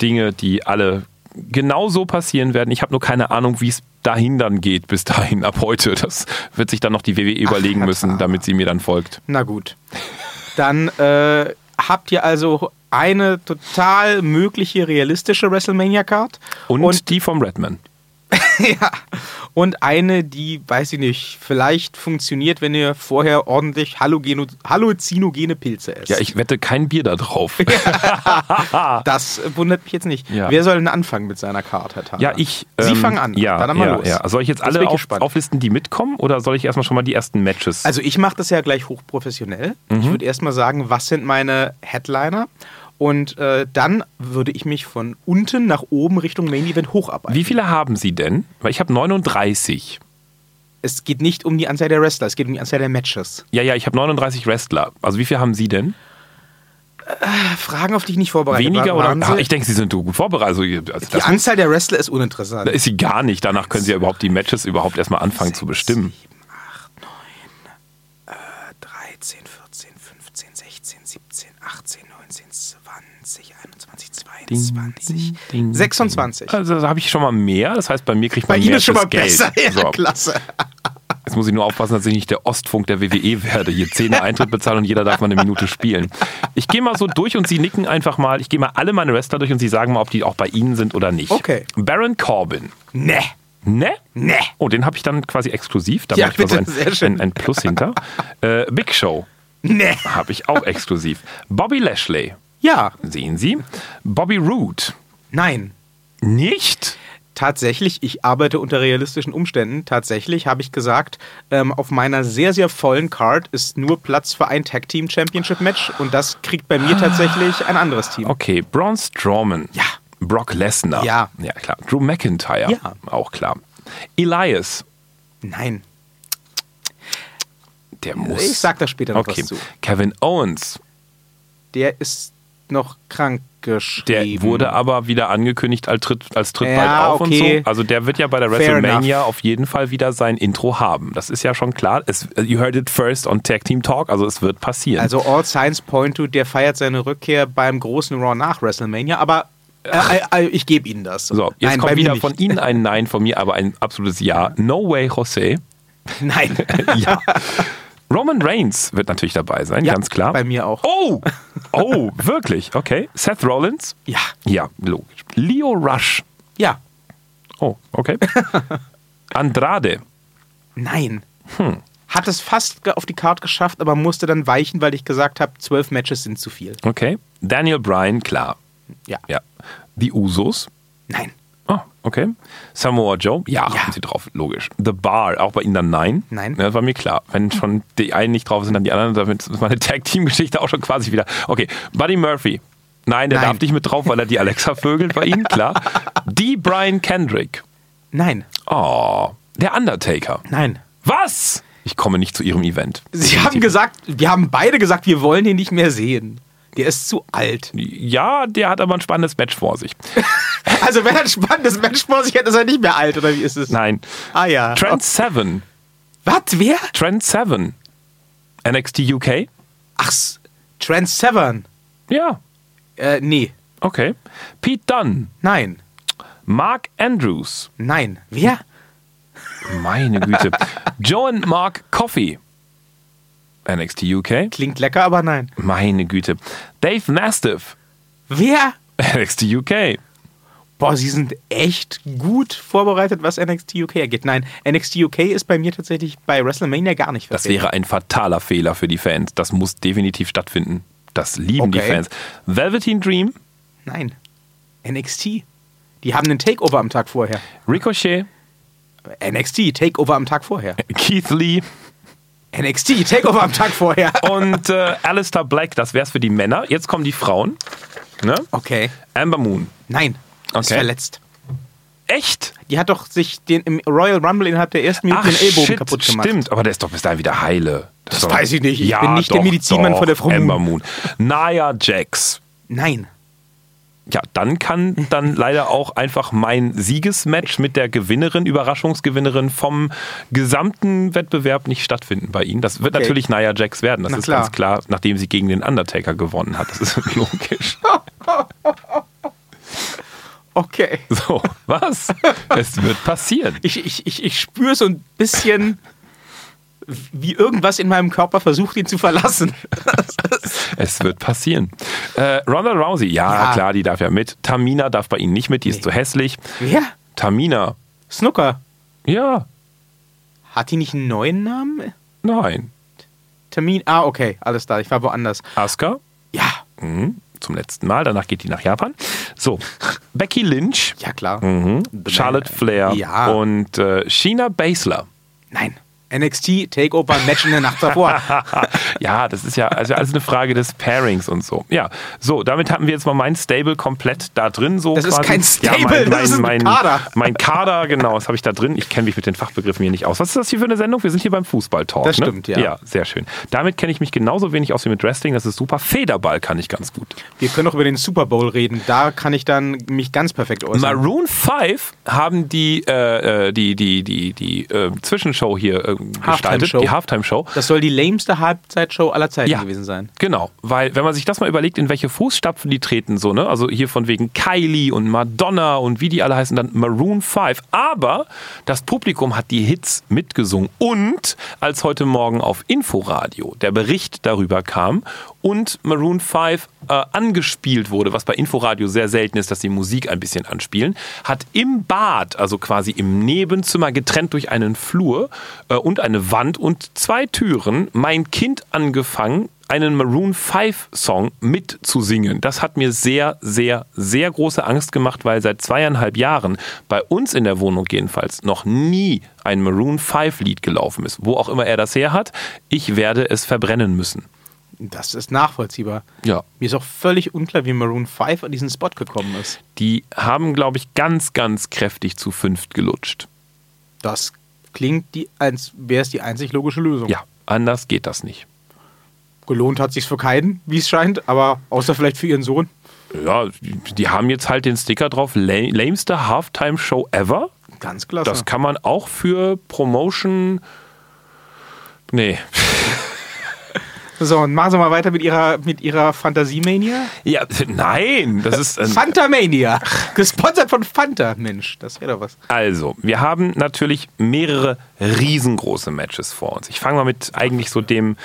Speaker 1: Dinge, die alle genau so passieren werden. Ich habe nur keine Ahnung, wie es dahin dann geht, bis dahin ab heute. Das wird sich dann noch die WWE überlegen
Speaker 2: Herr
Speaker 1: müssen, damit sie mir dann folgt.
Speaker 2: Na gut. Dann äh, habt ihr also eine total mögliche realistische WrestleMania-Card
Speaker 1: Und,
Speaker 2: und,
Speaker 1: die vom Redman.
Speaker 2: ja, und eine, die, weiß ich nicht, vielleicht funktioniert, wenn ihr vorher ordentlich halluzinogene Pilze esst.
Speaker 1: Ja, ich wette kein Bier da drauf.
Speaker 2: das wundert mich jetzt nicht.
Speaker 1: Ja.
Speaker 2: Wer soll denn anfangen mit seiner Herr Thaler?
Speaker 1: Ja, ich.
Speaker 2: Sie
Speaker 1: ähm,
Speaker 2: fangen an.
Speaker 1: Ja,
Speaker 2: Dann mal
Speaker 1: ja,
Speaker 2: los.
Speaker 1: ja. Soll ich jetzt alle auf, auflisten, die mitkommen, oder soll ich erstmal schon mal die ersten Matches?
Speaker 2: Also ich mache das ja gleich hochprofessionell.
Speaker 1: Mhm.
Speaker 2: Ich würde erstmal sagen, was sind meine Headliner? Und äh, dann würde ich mich von unten nach oben Richtung Main Event hocharbeiten.
Speaker 1: wie viele haben Sie denn? Weil ich habe 39.
Speaker 2: Es geht nicht um die Anzahl der Wrestler, es geht um die Anzahl der Matches.
Speaker 1: Ja, ja, ich habe 39 Wrestler. Also wie viele haben Sie denn?
Speaker 2: Fragen, auf die ich nicht vorbereitet
Speaker 1: Weniger
Speaker 2: war.
Speaker 1: oder? Ach,
Speaker 2: Sie?
Speaker 1: ich denke, Sie sind gut vorbereitet. Also,
Speaker 2: die Anzahl der Wrestler ist uninteressant.
Speaker 1: da ist sie gar nicht. Danach können Sie ja überhaupt die Matches überhaupt erstmal anfangen zu bestimmen.
Speaker 2: 13, 14, 21, 22,
Speaker 1: ding,
Speaker 2: 26.
Speaker 1: Also da habe ich schon mal mehr. Das heißt, bei mir kriegt
Speaker 2: Bei
Speaker 1: man
Speaker 2: Ihnen
Speaker 1: mehr
Speaker 2: ist schon mal
Speaker 1: Geld.
Speaker 2: besser. Ja,
Speaker 1: So,
Speaker 2: klasse.
Speaker 1: jetzt muss ich nur aufpassen, dass ich nicht der Ostfunk der WWE werde. Hier Zehner Eintritt bezahlen und jeder darf mal eine Minute spielen. Ich gehe mal so durch und Sie nicken einfach mal. Ich gehe mal alle meine Wrestler durch und Sie sagen mal, ob die auch bei Ihnen sind oder nicht.
Speaker 2: Okay.
Speaker 1: Baron Corbin.
Speaker 2: Ne.
Speaker 1: Ne?
Speaker 2: Ne.
Speaker 1: Oh, den habe ich dann quasi exklusiv. Da
Speaker 2: Ja,
Speaker 1: mache ich mal
Speaker 2: bitte,
Speaker 1: so ein, ein, ein Plus hinter. Äh, Big Show
Speaker 2: Ne.
Speaker 1: habe ich auch exklusiv. Bobby Lashley.
Speaker 2: Ja.
Speaker 1: Sehen Sie. Bobby Roode.
Speaker 2: Nein.
Speaker 1: Nicht?
Speaker 2: Tatsächlich, ich arbeite unter realistischen Umständen. Tatsächlich habe ich gesagt, ähm, auf meiner sehr, sehr vollen Card ist nur Platz für ein Tag Team Championship Match und das kriegt bei mir tatsächlich ein anderes Team.
Speaker 1: Okay, Braun Strowman.
Speaker 2: Ja.
Speaker 1: Brock Lesnar.
Speaker 2: Ja.
Speaker 1: Ja, klar. Drew McIntyre.
Speaker 2: Ja.
Speaker 1: Auch klar. Elias.
Speaker 2: Nein,
Speaker 1: Der muss.
Speaker 2: ich sag da später noch
Speaker 1: okay.
Speaker 2: was zu.
Speaker 1: Kevin Owens.
Speaker 2: Der ist noch krank
Speaker 1: Der
Speaker 2: geschrieben.
Speaker 1: wurde aber wieder angekündigt als Tritt, als Tritt
Speaker 2: Ja,
Speaker 1: bald auf
Speaker 2: okay.
Speaker 1: und so. Also der wird ja bei der
Speaker 2: Fair
Speaker 1: WrestleMania
Speaker 2: enough.
Speaker 1: auf jeden Fall wieder sein Intro haben. Das ist ja schon klar. Es, you heard it first on Tag Team Talk, also es wird passieren.
Speaker 2: Also All Signs point to, der feiert seine Rückkehr beim großen Raw nach WrestleMania, aber äh, äh, ich gebe Ihnen das.
Speaker 1: so, jetzt
Speaker 2: Nein,
Speaker 1: kommt wieder
Speaker 2: nicht.
Speaker 1: von Ihnen ein Nein, von mir aber ein absolutes Ja. No way, Jose.
Speaker 2: Nein.
Speaker 1: ja. Roman Reigns wird natürlich dabei sein,
Speaker 2: Ja,
Speaker 1: ganz klar.
Speaker 2: Bei mir auch.
Speaker 1: Oh, oh, wirklich? Okay. Seth Rollins?
Speaker 2: Ja.
Speaker 1: Ja, logisch. Leo Rush?
Speaker 2: Ja.
Speaker 1: Oh, okay. Andrade?
Speaker 2: Nein.
Speaker 1: Hm.
Speaker 2: Hat es fast auf die Card geschafft, aber musste dann weichen, weil ich gesagt habe, zwölf Matches sind zu viel.
Speaker 1: Okay. Daniel Bryan, klar.
Speaker 2: Ja.
Speaker 1: Ja. Die Usos?
Speaker 2: Nein.
Speaker 1: Oh, okay. Samoa Joe? Ja,
Speaker 2: Ja.
Speaker 1: haben sie drauf, logisch. The Bar, auch bei Ihnen dann nein?
Speaker 2: Nein.
Speaker 1: Ja, das war mir klar. Wenn schon die einen nicht drauf sind, dann die anderen, damit ist meine Tag-Team-Geschichte auch schon quasi wieder. Okay, Buddy Murphy. Nein, der
Speaker 2: Nein.
Speaker 1: darf nicht mit drauf, weil er die Alexa vögelt bei Ihnen, klar. Die Brian Kendrick.
Speaker 2: Nein.
Speaker 1: Oh, der Undertaker.
Speaker 2: Nein.
Speaker 1: Was? Ich komme nicht zu Ihrem Event.
Speaker 2: Sie haben gesagt, wir haben beide gesagt, wir wollen ihn nicht mehr sehen. Der ist zu alt.
Speaker 1: Ja, der hat aber ein spannendes Match vor sich.
Speaker 2: Also wenn er ein spannendes Match vor sich hat, ist er nicht mehr alt, oder wie ist es?
Speaker 1: Nein.
Speaker 2: Ah ja.
Speaker 1: Trent Seven.
Speaker 2: Was? Wer?
Speaker 1: Trent Seven. NXT UK?
Speaker 2: Ach, Trent Severn.
Speaker 1: Ja.
Speaker 2: Äh, nee.
Speaker 1: Okay. Pete Dunne.
Speaker 2: Nein.
Speaker 1: Mark Andrews.
Speaker 2: Nein. Wer?
Speaker 1: Meine Güte. Joan Mark Coffey. NXT UK.
Speaker 2: Klingt lecker, aber nein.
Speaker 1: Meine Güte. Dave Mastiff.
Speaker 2: Wer?
Speaker 1: NXT UK.
Speaker 2: Boah, sie sind echt gut vorbereitet, was NXT UK angeht. Nein, NXT UK ist bei mir tatsächlich bei WrestleMania gar nicht
Speaker 1: Das
Speaker 2: vertreten.
Speaker 1: wäre ein fataler Fehler für die Fans. Das muss definitiv stattfinden. Das lieben die
Speaker 2: Okay.
Speaker 1: Fans. Velveteen Dream.
Speaker 2: Nein. NXT. Die haben einen Takeover am Tag vorher.
Speaker 1: Ricochet.
Speaker 2: NXT, Takeover am Tag vorher.
Speaker 1: Keith Lee.
Speaker 2: NXT, Takeover am Tag vorher.
Speaker 1: Und äh, Alistair Black. Das wär's für die Männer. Jetzt kommen die Frauen. Ne?
Speaker 2: Okay.
Speaker 1: Amber Moon.
Speaker 2: Nein. Ist
Speaker 1: Okay.
Speaker 2: verletzt.
Speaker 1: Echt?
Speaker 2: Die hat doch sich den im Royal Rumble innerhalb der ersten Minute den Ellbogen
Speaker 1: shit,
Speaker 2: kaputt gemacht.
Speaker 1: stimmt. Aber der ist doch bis dahin wieder heile.
Speaker 2: Das
Speaker 1: ist doch-
Speaker 2: weiß ich nicht. Ich
Speaker 1: ja,
Speaker 2: bin nicht der
Speaker 1: doch,
Speaker 2: Medizinmann
Speaker 1: doch.
Speaker 2: von der Frau Moon.
Speaker 1: Amber Moon. Nia Jax.
Speaker 2: Nein.
Speaker 1: Ja, dann kann dann leider auch einfach mein Siegesmatch mit der Gewinnerin, Überraschungsgewinnerin vom gesamten Wettbewerb nicht stattfinden bei Ihnen. Das wird
Speaker 2: Okay.
Speaker 1: natürlich Nia Jax werden. Das
Speaker 2: Na
Speaker 1: ist
Speaker 2: klar.
Speaker 1: ganz klar, nachdem sie gegen den Undertaker gewonnen hat. Das ist logisch.
Speaker 2: Okay.
Speaker 1: So, was? es wird passieren.
Speaker 2: Ich, ich, ich, ich spüre so ein bisschen, wie irgendwas in meinem Körper versucht, ihn zu verlassen.
Speaker 1: Es wird passieren. Äh, Ronda Rousey, ja,
Speaker 2: Ja.
Speaker 1: klar, die darf ja mit. Tamina darf bei Ihnen nicht mit, die ist zu hässlich.
Speaker 2: Wer?
Speaker 1: Tamina,
Speaker 2: Snooker.
Speaker 1: ja,
Speaker 2: Hat die nicht einen neuen Namen?
Speaker 1: nein.
Speaker 2: Termin. Ah, okay, alles da. Ich war woanders.
Speaker 1: Asuka,
Speaker 2: Ja,
Speaker 1: mhm, zum letzten Mal, danach geht die nach Japan. So, Becky Lynch,
Speaker 2: ja klar.
Speaker 1: mhm, Charlotte Flair
Speaker 2: Ja.
Speaker 1: und äh, Sheena Baszler.
Speaker 2: Nein. NXT Takeover Match in der Nacht davor.
Speaker 1: ja, das ist ja also alles eine Frage des Pairings und so. Ja, so, damit hatten wir jetzt mal mein Stable komplett da drin. So
Speaker 2: Das ist
Speaker 1: quasi.
Speaker 2: kein
Speaker 1: ja,
Speaker 2: Stable,
Speaker 1: mein,
Speaker 2: das ist ein
Speaker 1: mein,
Speaker 2: Kader.
Speaker 1: Mein Kader, genau, das habe ich da drin. Ich kenne mich mit den Fachbegriffen hier nicht aus. Was ist das hier für eine Sendung? Wir sind hier beim Fußball-Talk.
Speaker 2: Das
Speaker 1: ne?
Speaker 2: stimmt, ja.
Speaker 1: Ja, sehr schön. Damit kenne ich mich genauso wenig aus wie mit Wrestling. Das ist super. Federball kann ich ganz gut.
Speaker 2: Wir können auch über den Super Bowl reden. Da kann ich dann mich ganz perfekt äußern.
Speaker 1: Maroon 5 haben die, äh, äh, die, die, die, die äh, Zwischenshow hier äh, gestaltet,
Speaker 2: Halftime-Show.
Speaker 1: die Halftime-Show.
Speaker 2: Das soll die lameste Halbzeitshow aller Zeiten
Speaker 1: Ja.
Speaker 2: gewesen sein.
Speaker 1: Genau, weil wenn man sich das mal überlegt, in welche Fußstapfen die treten, so, ne? Also hier von wegen Kylie und Madonna und wie die alle heißen, dann Maroon 5. Aber das Publikum hat die Hits mitgesungen. Und als heute Morgen auf Inforadio der Bericht darüber kam und Maroon 5 äh, angespielt wurde, was bei Inforadio sehr selten ist, dass sie Musik ein bisschen anspielen, hat im Bad, also quasi im Nebenzimmer, getrennt durch einen Flur äh, und eine Wand und zwei Türen, mein Kind angefangen, einen Maroon 5 Song mitzusingen. Das hat mir sehr, sehr, sehr große Angst gemacht, weil seit zweieinhalb Jahren bei uns in der Wohnung jedenfalls noch nie ein Maroon 5 Lied gelaufen ist. Wo auch immer er das her hat, ich werde es verbrennen müssen.
Speaker 2: Das ist nachvollziehbar.
Speaker 1: Ja.
Speaker 2: Mir ist auch völlig unklar, wie Maroon 5 an diesen Spot gekommen ist.
Speaker 1: Die haben, glaube ich, ganz, ganz kräftig zu fünft gelutscht.
Speaker 2: Das klingt, die, als wäre es die einzig logische Lösung.
Speaker 1: Ja, anders geht das nicht.
Speaker 2: Gelohnt hat sich's für keinen, wie es scheint, aber außer vielleicht für ihren Sohn.
Speaker 1: Ja, die, haben jetzt halt den Sticker drauf, la- lameste Halftime Show ever.
Speaker 2: Ganz klasse.
Speaker 1: Das kann man auch für Promotion. Nee.
Speaker 2: So, und machen Sie mal weiter mit Ihrer, mit ihrer Fantasie-Mania.
Speaker 1: Ja, nein, das ist. Ein,
Speaker 2: Fanta-Mania. Gesponsert von Fanta. Mensch, das wäre doch was.
Speaker 1: also, wir haben natürlich mehrere riesengroße Matches vor uns. Ich fange mal mit eigentlich so dem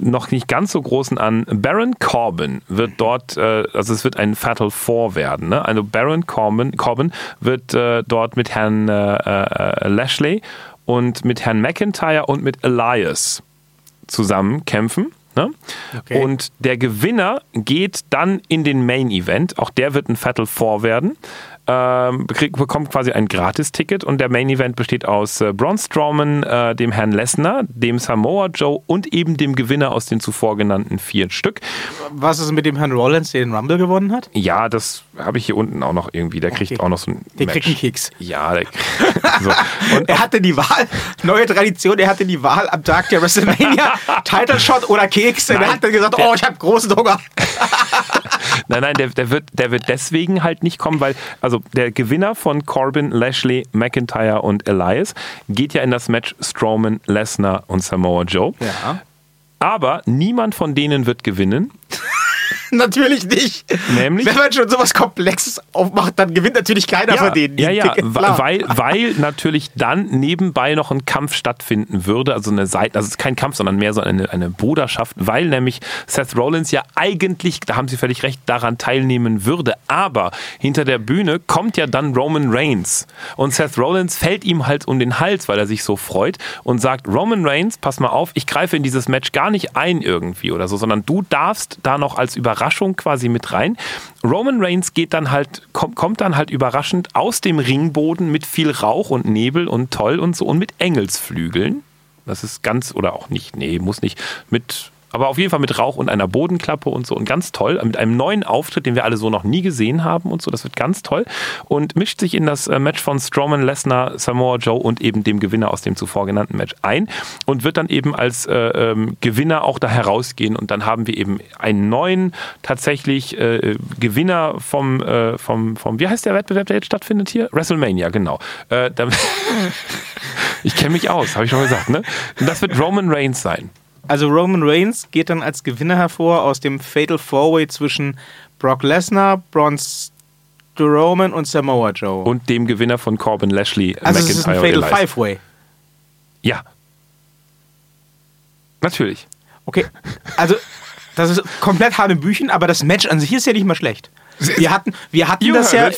Speaker 1: noch nicht ganz so großen an. Baron Corbin wird dort, äh, also es wird ein Fatal Four werden. Ne? Also Baron Corbin, Corbin wird äh, dort mit Herrn äh, äh, Lashley und mit Herrn McIntyre und mit Elias zusammen kämpfen. Ne?
Speaker 2: Okay.
Speaker 1: Und der Gewinner geht dann in den Main Event. Auch der wird ein Fatal Four werden. Ähm, bekommt quasi ein Gratis-Ticket und der Main Event besteht aus äh, Braun Strowman, äh, dem Herrn Lesnar, dem Samoa Joe und eben dem Gewinner aus den zuvor genannten vier Stück.
Speaker 2: Was ist mit dem Herrn Rollins, der den Rumble gewonnen hat?
Speaker 1: Ja, das habe ich hier unten auch noch irgendwie. Der kriegt
Speaker 2: Okay.
Speaker 1: auch noch so ein
Speaker 2: Der
Speaker 1: Match.
Speaker 2: kriegt einen Keks.
Speaker 1: Ja, der so. Und
Speaker 2: Er hatte die Wahl, neue Tradition, er hatte die Wahl am Tag der WrestleMania, Title Shot oder Keks. Und er
Speaker 1: Nein,
Speaker 2: hat dann gesagt,
Speaker 1: der-
Speaker 2: oh, ich habe großen Hunger.
Speaker 1: Nein, nein, der, der, wird, der wird deswegen halt nicht kommen, weil, also der Gewinner von Corbin, Lashley, McIntyre und Elias geht ja in das Match Strowman, Lesnar und Samoa Joe.
Speaker 2: Ja.
Speaker 1: Aber niemand von denen wird gewinnen.
Speaker 2: natürlich nicht.
Speaker 1: Nämlich?
Speaker 2: Wenn man schon sowas Komplexes aufmacht, dann gewinnt natürlich keiner
Speaker 1: ja,
Speaker 2: von denen.
Speaker 1: Ja, ja, weil, weil natürlich dann nebenbei noch ein Kampf stattfinden würde, also eine Seite, also es ist kein Kampf, sondern mehr so eine, eine Bruderschaft, weil nämlich Seth Rollins ja eigentlich, da haben Sie völlig recht, daran teilnehmen würde, aber hinter der Bühne kommt ja dann Roman Reigns und Seth Rollins fällt ihm halt um den Hals, weil er sich so freut und sagt, Roman Reigns, pass mal auf, ich greife in dieses Match gar nicht ein irgendwie oder so, sondern du darfst da noch als Überraschung quasi mit rein. Roman Reigns geht dann halt, kommt dann halt überraschend aus dem Ringboden mit viel Rauch und Nebel und toll und so und mit Engelsflügeln. Das ist ganz, oder auch nicht, nee, muss nicht, mit aber auf jeden Fall mit Rauch und einer Bodenklappe und so und ganz toll. Mit einem neuen Auftritt, den wir alle so noch nie gesehen haben und so. Das wird ganz toll. Und mischt sich in das äh, Match von Strowman, Lesnar, Samoa Joe und eben dem Gewinner aus dem zuvor genannten Match ein und wird dann eben als äh, ähm, Gewinner auch da herausgehen. Und dann haben wir eben einen neuen, tatsächlich äh, Gewinner vom, äh, vom, vom, wie heißt der Wettbewerb, der jetzt stattfindet hier? WrestleMania, genau. Äh, ich kenne mich aus, habe ich schon gesagt. Ne? Und das wird Roman Reigns sein.
Speaker 2: Also Roman Reigns geht dann als Gewinner hervor aus dem Fatal Four-Way zwischen Brock Lesnar, Braun Strowman und Samoa Joe.
Speaker 1: Und dem Gewinner von Corbin Lashley.
Speaker 2: Also es ist ein Fatal Five-Way.
Speaker 1: Ja. Natürlich.
Speaker 2: Okay, also das ist komplett Hanebüchen, aber das Match an sich ist ja nicht mal schlecht. Wir hatten, wir hatten
Speaker 1: you
Speaker 2: das ja.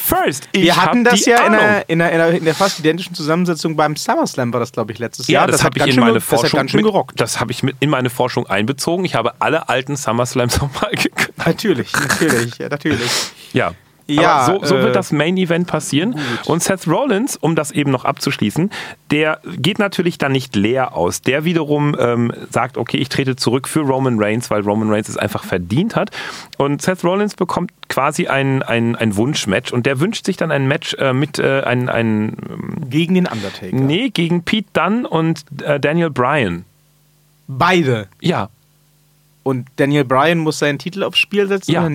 Speaker 2: Wir hatten das ja in der, in, der, in, der, in der fast identischen Zusammensetzung beim SummerSlam war das, glaube ich, letztes
Speaker 1: ja,
Speaker 2: Jahr.
Speaker 1: Das, das habe ich in meine Forschung.
Speaker 2: Das, ganz schön gerockt.
Speaker 1: das habe ich mit in meine Forschung einbezogen. Ich habe alle alten SummerSlams nochmal geguckt.
Speaker 2: Natürlich, natürlich, ja, natürlich.
Speaker 1: Ja. Ja, Aber so, so äh, wird das Main Event passieren. Gut. Und Seth Rollins, um das eben noch abzuschließen, der geht natürlich dann nicht leer aus. Der wiederum ähm, sagt, okay, ich trete zurück für Roman Reigns, weil Roman Reigns es einfach verdient hat. Und Seth Rollins bekommt quasi ein, ein, ein Wunschmatch und der wünscht sich dann ein Match äh, mit äh, ein, ein
Speaker 2: gegen den Undertaker.
Speaker 1: Nee, gegen Pete Dunn und äh, Daniel Bryan.
Speaker 2: Beide.
Speaker 1: Ja.
Speaker 2: Und Daniel Bryan muss seinen Titel aufs Spiel setzen?
Speaker 1: Ja.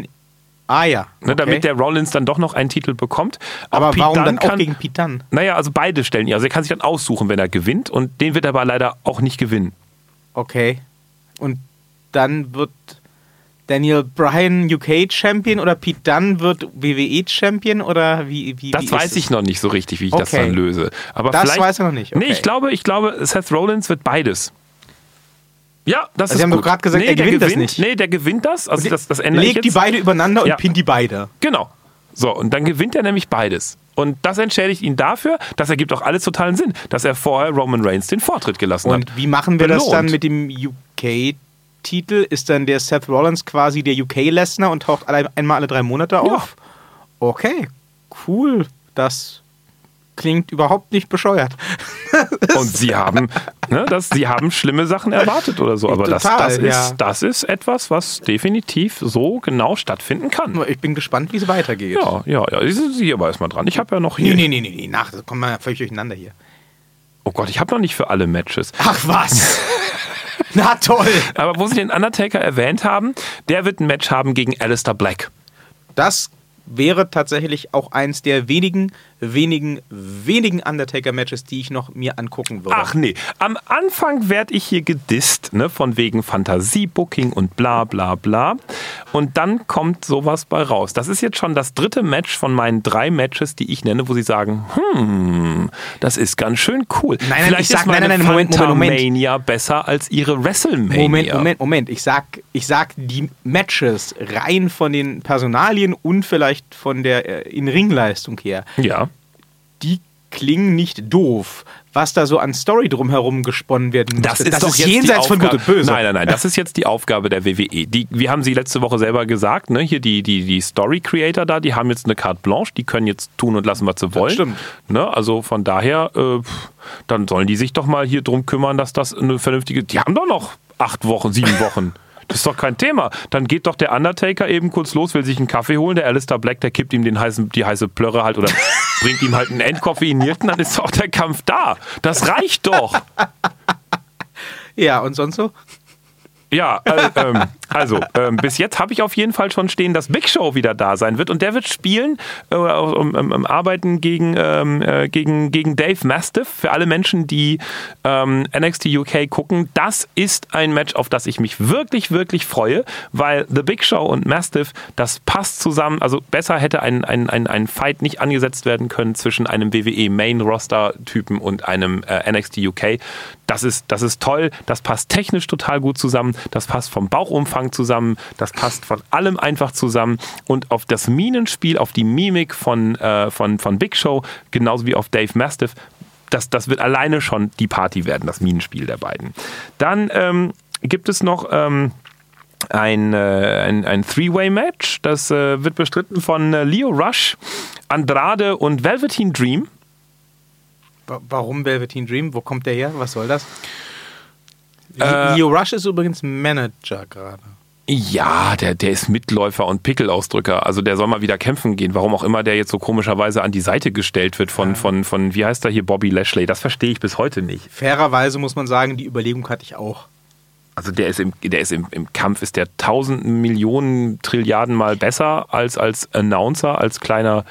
Speaker 2: Ah ja.
Speaker 1: Okay. Ne, damit der Rollins dann doch noch einen Titel bekommt.
Speaker 2: Aber Pete warum Dunn dann auch kann, gegen Pete Dunn?
Speaker 1: Naja, also beide stellen ihn. Also er kann sich dann aussuchen, wenn er gewinnt. Und den wird er aber leider auch nicht gewinnen.
Speaker 2: Okay. Und dann wird Daniel Bryan UK Champion oder Pete Dunn wird WWE Champion oder wie? wie
Speaker 1: das
Speaker 2: wie
Speaker 1: weiß ich noch nicht so richtig, wie ich okay. das dann löse. Aber
Speaker 2: das weiß er noch nicht.
Speaker 1: Okay. Nee, ich glaube, ich glaube, Seth Rollins wird beides. Ja, das
Speaker 2: also
Speaker 1: ist
Speaker 2: Sie haben
Speaker 1: gut.
Speaker 2: doch gerade gesagt,
Speaker 1: nee,
Speaker 2: er gewinnt,
Speaker 1: gewinnt
Speaker 2: das nicht.
Speaker 1: Nee, der gewinnt das. Also das, das ändert
Speaker 2: Legt die beide übereinander
Speaker 1: ja.
Speaker 2: und pinnt die beide.
Speaker 1: Genau. So, und dann gewinnt er nämlich beides. Und das entschädigt ihn dafür, das ergibt auch alles totalen Sinn, dass er vorher Roman Reigns den Vortritt gelassen
Speaker 2: und
Speaker 1: hat.
Speaker 2: Und wie machen wir Belohnt. das dann mit dem UK-Titel? Ist dann der Seth Rollins quasi der UK-Lesnar und taucht alle, einmal alle drei Monate auf? Ja. Okay, cool. Das klingt überhaupt nicht bescheuert.
Speaker 1: Und sie haben, ne, das, sie haben schlimme Sachen erwartet oder so. Aber Total, das, das, ja. ist, das ist etwas, was definitiv so genau stattfinden kann.
Speaker 2: Ich bin gespannt, wie es weitergeht.
Speaker 1: Ja, ja, ja. Sie aber erstmal dran. Ich habe ja noch hier.
Speaker 2: Nee, nee, nee, nee, nach, das kommt mal völlig durcheinander hier.
Speaker 1: Oh Gott, ich habe noch nicht für alle Matches.
Speaker 2: Ach was! Na toll!
Speaker 1: Aber wo sie den Undertaker erwähnt haben, der wird ein Match haben gegen Alistair Black.
Speaker 2: Das wäre tatsächlich auch eins der wenigen, wenigen, wenigen Undertaker-Matches, die ich noch mir angucken würde.
Speaker 1: Ach nee, am Anfang werde ich hier gedisst, ne, von wegen Fantasie-Booking und bla bla bla. Und dann kommt sowas bei raus. Das ist jetzt schon das dritte Match von meinen drei Matches, die ich nenne, wo sie sagen, hm, das ist ganz schön cool.
Speaker 2: Nein, nein, Vielleicht ich sag, ist meine nein, nein, Moment,
Speaker 1: Moment, Moment. besser als ihre WrestleMania.
Speaker 2: Moment, Moment, Moment. Ich sag, ich sag die Matches rein von den Personalien und vielleicht von der äh, In-Ring-Leistung her.
Speaker 1: Ja
Speaker 2: die klingen nicht doof. Was da so an Story drumherum gesponnen werden
Speaker 1: muss, das ist, das doch ist jenseits von Gut und Böse. Nein, nein, nein, das ist jetzt die Aufgabe der WWE. Die, wir haben sie letzte Woche selber gesagt, ne? hier die, die, die Story Creator da, die haben jetzt eine Carte Blanche, die können jetzt tun und lassen, was sie wollen. Das
Speaker 2: stimmt.
Speaker 1: Ne? Also von daher, äh, dann sollen die sich doch mal hier drum kümmern, dass das eine vernünftige, die haben doch noch acht Wochen, sieben Wochen. Das ist doch kein Thema. Dann geht doch der Undertaker eben kurz los, will sich einen Kaffee holen. Der Alistair Black, der kippt ihm den heißen, die heiße Plörre halt oder bringt ihm halt einen Endkoffeinierten, dann ist doch der Kampf da. Das reicht doch.
Speaker 2: Ja, und sonst so?
Speaker 1: Ja, äh, ähm, Also, ähm, bis jetzt habe ich auf jeden Fall schon stehen, dass Big Show wieder da sein wird und der wird spielen, äh, um, um, um, arbeiten gegen, ähm, äh, gegen, gegen Dave Mastiff. Für alle Menschen, die ähm, NXT UK gucken, das ist ein Match, auf das ich mich wirklich, wirklich freue, weil The Big Show und Mastiff, das passt zusammen. Also besser hätte ein, ein, ein, ein Fight nicht angesetzt werden können zwischen einem WWE Main Roster Typen und einem äh, NXT UK. Das ist, das ist toll, das passt technisch total gut zusammen, das passt vom Bauchumfang zusammen, das passt von allem einfach zusammen und auf das Minenspiel, auf die Mimik von, äh, von, von Big Show, genauso wie auf Dave Mastiff, das, das wird alleine schon die Party werden, das Minenspiel der beiden. Dann ähm, gibt es noch ähm, ein, äh, ein, ein Three-Way-Match, das äh, wird bestritten von äh, Leo Rush, Andrade und Velveteen Dream.
Speaker 2: Warum Velveteen Dream? Wo kommt der her? Was soll das? Äh, Leo Rush ist übrigens Manager gerade.
Speaker 1: Ja, der, der ist Mitläufer und Pickelausdrücker. Also der soll mal wieder kämpfen gehen. Warum auch immer der jetzt so komischerweise an die Seite gestellt wird von, ja. von, von wie heißt er hier, Bobby Lashley. Das verstehe ich bis heute nicht.
Speaker 2: Fairerweise muss man sagen, die Überlegung hatte ich auch.
Speaker 1: Also der ist im, der ist im, im Kampf, ist der tausend Millionen Trilliarden Mal besser als als Announcer, als kleiner,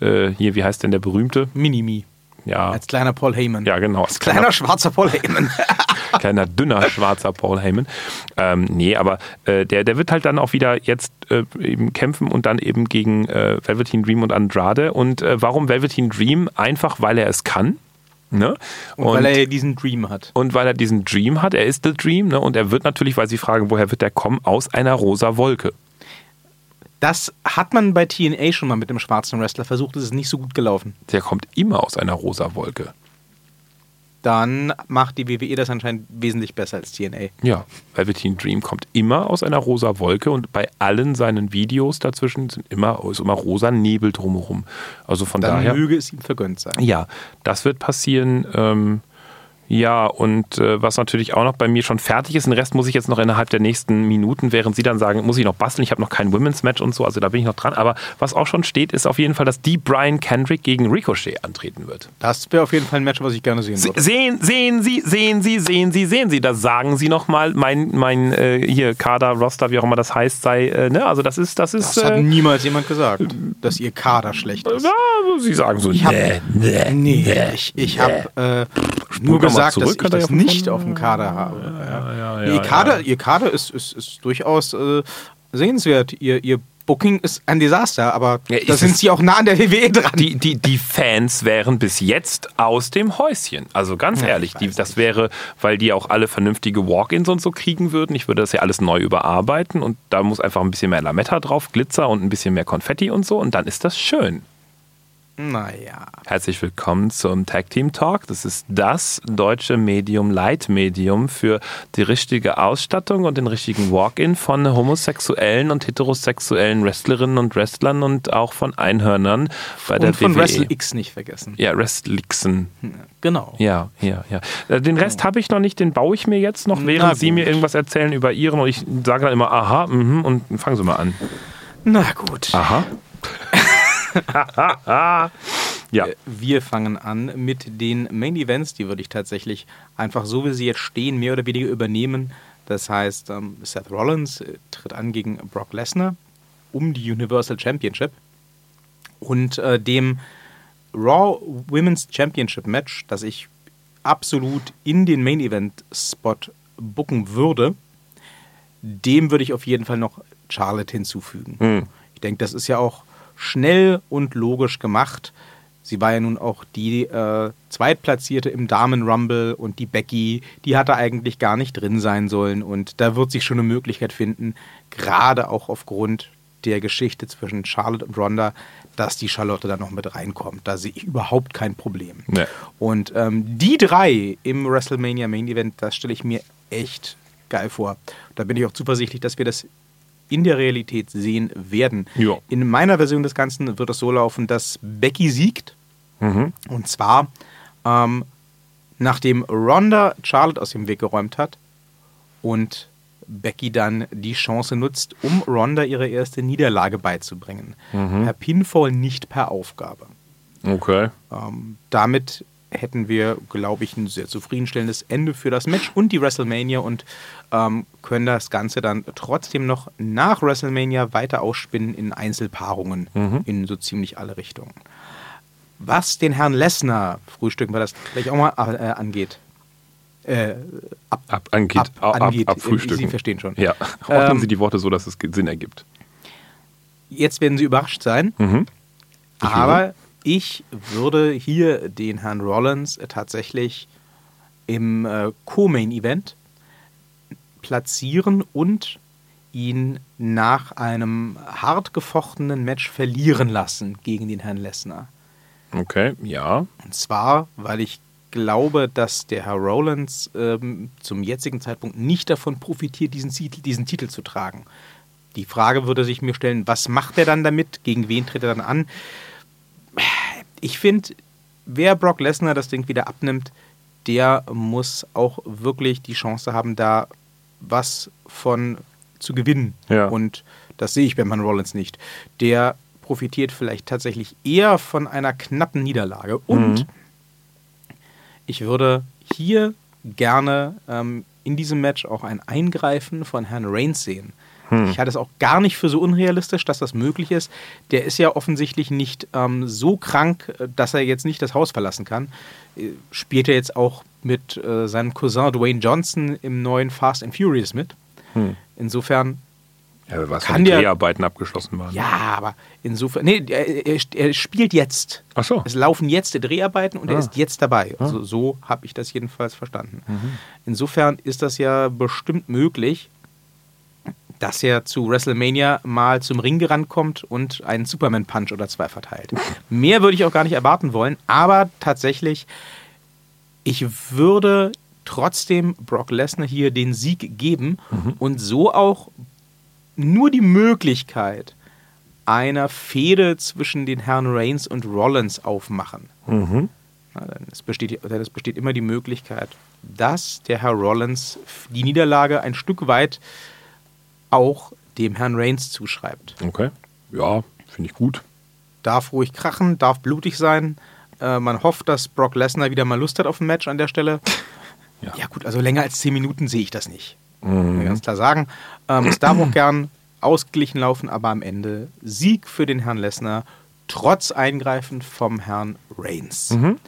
Speaker 1: äh, hier, wie heißt denn der berühmte?
Speaker 2: Minimi.
Speaker 1: Ja.
Speaker 2: Als kleiner Paul Heyman.
Speaker 1: Ja, genau.
Speaker 2: Als kleiner, kleiner schwarzer Paul Heyman.
Speaker 1: kleiner, dünner, schwarzer Paul Heyman. Ähm, nee, aber äh, der, der wird halt dann auch wieder jetzt äh, eben kämpfen und dann eben gegen äh, Velveteen Dream und Andrade. Und äh, warum Velveteen Dream? Einfach, weil er es kann. Ne?
Speaker 2: Und, und, weil er diesen Dream hat.
Speaker 1: Und weil er diesen Dream hat, er ist der Dream, ne? und er wird natürlich, weil Sie fragen, woher wird der kommen, aus einer rosa Wolke.
Speaker 2: Das hat man bei TNA schon mal mit dem schwarzen Wrestler versucht, es ist nicht so gut gelaufen.
Speaker 1: Der kommt immer aus einer rosa Wolke.
Speaker 2: Dann macht die WWE das anscheinend wesentlich besser als TNA.
Speaker 1: Ja, Velveteen Dream kommt immer aus einer rosa Wolke und bei allen seinen Videos dazwischen sind immer, ist immer rosa Nebel drumherum. Also von
Speaker 2: Dann
Speaker 1: daher.
Speaker 2: möge es ihm vergönnt sein.
Speaker 1: Ja, das wird passieren. Ähm, ja, und äh, was natürlich auch noch bei mir schon fertig ist, den Rest muss ich jetzt noch innerhalb der nächsten Minuten, während Sie dann sagen, muss ich noch basteln, ich habe noch kein Women's Match und so, also da bin ich noch dran. Aber was auch schon steht, ist auf jeden Fall, dass die Brian Kendrick gegen Ricochet antreten wird.
Speaker 2: Das wäre auf jeden Fall ein Match, was ich gerne sehen würde.
Speaker 1: Sehen, sehen Sie, sehen Sie, sehen Sie, sehen Sie. Das sagen Sie nochmal, mein, mein äh, hier Kader, Roster, wie auch immer das heißt, sei, äh, ne? Also das ist, das ist.
Speaker 2: Das hat äh, niemals jemand gesagt, dass Ihr Kader schlecht ist.
Speaker 1: Ja, Sie sagen so,
Speaker 2: ich hab, nee, nee, nee, ich, ich habe äh, nur gesagt, gesagt, zurück, dass ich das nicht auf dem Kader habe. Ja, ja, ja, ihr, Kader, ihr Kader ist, ist, ist durchaus äh, sehenswert. Ihr, ihr Booking ist ein Desaster, aber ja, da sind sie auch nah an der WWE dran.
Speaker 1: Die, die, die Fans wären bis jetzt aus dem Häuschen. Also ganz ja, ehrlich, die, das wäre, weil die auch alle vernünftige Walk-ins und so kriegen würden. Ich würde das ja alles neu überarbeiten und da muss einfach ein bisschen mehr Lametta drauf, Glitzer und ein bisschen mehr Konfetti und so und dann ist das schön.
Speaker 2: Naja.
Speaker 1: Herzlich willkommen zum Tag Team Talk. Das ist das deutsche Medium, Leitmedium für die richtige Ausstattung und den richtigen Walk-in von homosexuellen und heterosexuellen Wrestlerinnen und Wrestlern und auch von Einhörnern
Speaker 2: bei und der von WWE. Wrestle X nicht vergessen.
Speaker 1: Ja, Wrestlixen.
Speaker 2: Genau.
Speaker 1: Ja, ja, ja. Äh, den Rest habe ich noch nicht, den baue ich mir jetzt noch, während Sie mir irgendwas erzählen über Ihren und ich sage dann immer, aha, mh, und fangen Sie mal an.
Speaker 2: Na gut.
Speaker 1: Aha.
Speaker 2: ja. Äh, wir fangen an mit den Main Events. Die würde ich tatsächlich einfach so, wie sie jetzt stehen, mehr oder weniger übernehmen. Das heißt, ähm, Seth Rollins äh, tritt an gegen Brock Lesnar um die Universal Championship. Und äh, dem Raw Women's Championship Match, das ich absolut in den Main Event Spot bucken würde, dem würde ich auf jeden Fall noch Charlotte hinzufügen. Mhm. Ich denke, das ist ja auch schnell und logisch gemacht. Sie war ja nun auch die äh, Zweitplatzierte im Damen-Rumble und die Becky, die hatte eigentlich gar nicht drin sein sollen. Und da wird sich schon eine Möglichkeit finden, gerade auch aufgrund der Geschichte zwischen Charlotte und Ronda, dass die Charlotte da noch mit reinkommt. Da sehe ich überhaupt kein Problem. Nee. Und ähm, die drei im WrestleMania Main Event, das stelle ich mir echt geil vor. Da bin ich auch zuversichtlich, dass wir das in der Realität sehen werden. Ja. In meiner Version des Ganzen wird es so laufen, dass Becky siegt. Mhm. Und zwar, ähm, nachdem Ronda Charlotte aus dem Weg geräumt hat und Becky dann die Chance nutzt, um Ronda ihre erste Niederlage beizubringen. Mhm. Per Pinfall, nicht per Aufgabe.
Speaker 1: Okay.
Speaker 2: Ähm, damit hätten wir, glaube ich, ein sehr zufriedenstellendes Ende für das Match und die WrestleMania und ähm, können das Ganze dann trotzdem noch nach WrestleMania weiter ausspinnen in Einzelpaarungen mhm. in so ziemlich alle Richtungen. Was den Herrn Lesnar, frühstücken wir das gleich auch mal, äh, angeht,
Speaker 1: äh, ab, ab, angeht, ab, angeht. Ab,
Speaker 2: abfrühstücken. Sie verstehen schon.
Speaker 1: Ja, ordnen ähm, Sie die Worte so, dass es Sinn ergibt.
Speaker 2: Jetzt werden Sie überrascht sein, mhm. aber ich würde hier den Herrn Rollins tatsächlich im äh, Co-Main-Event platzieren und ihn nach einem hart gefochtenen Match verlieren lassen gegen den Herrn Lesnar.
Speaker 1: Okay, ja.
Speaker 2: Und zwar, weil ich glaube, dass der Herr Rollins ähm, zum jetzigen Zeitpunkt nicht davon profitiert, diesen Titel, diesen Titel zu tragen. Die Frage würde sich mir stellen, was macht er dann damit? Gegen wen tritt er dann an? Ich finde, wer Brock Lesnar das Ding wieder abnimmt, der muss auch wirklich die Chance haben, da was von zu gewinnen. Ja. Und das sehe ich beim Herrn Rollins nicht. Der profitiert vielleicht tatsächlich eher von einer knappen Niederlage. Und mhm. ich würde hier gerne ähm, in diesem Match auch ein Eingreifen von Herrn Reigns sehen. Hm. Ich halte es auch gar nicht für so unrealistisch, dass das möglich ist. Der ist ja offensichtlich nicht ähm, so krank, äh, dass er jetzt nicht das Haus verlassen kann. Äh, spielt er jetzt auch mit äh, seinem Cousin Dwayne Johnson im neuen Fast and Furious mit. Hm. Insofern
Speaker 1: ja, was kann der Dreharbeiten abgeschlossen waren.
Speaker 2: Ja, aber insofern. Nee, er, er, er, spielt jetzt.
Speaker 1: Ach so.
Speaker 2: Es laufen jetzt die Dreharbeiten und ah. er ist jetzt dabei. Ah. Also, so habe ich das jedenfalls verstanden. Mhm. Insofern ist das ja bestimmt möglich, dass er zu WrestleMania mal zum Ring gerannt kommt und einen Superman-Punch oder zwei verteilt. Mehr würde ich auch gar nicht erwarten wollen, aber tatsächlich, ich würde trotzdem Brock Lesnar hier den Sieg geben mhm. und so auch nur die Möglichkeit einer Fehde zwischen den Herren Reigns und Rollins aufmachen. Mhm. Ja, denn, es besteht, denn es besteht immer die Möglichkeit, dass der Herr Rollins die Niederlage ein Stück weit auch dem Herrn Reigns zuschreibt.
Speaker 1: Okay, ja, finde ich gut.
Speaker 2: Darf ruhig krachen, darf blutig sein. Äh, man hofft, dass Brock Lesnar wieder mal Lust hat auf ein Match an der Stelle. Ja, ja gut, also länger als 10 Minuten sehe ich das nicht. Mhm. Ganz klar sagen. Ähm, es darf auch gern ausgeglichen laufen, aber am Ende Sieg für den Herrn Lesnar, trotz Eingreifen vom Herrn Reigns. Mhm.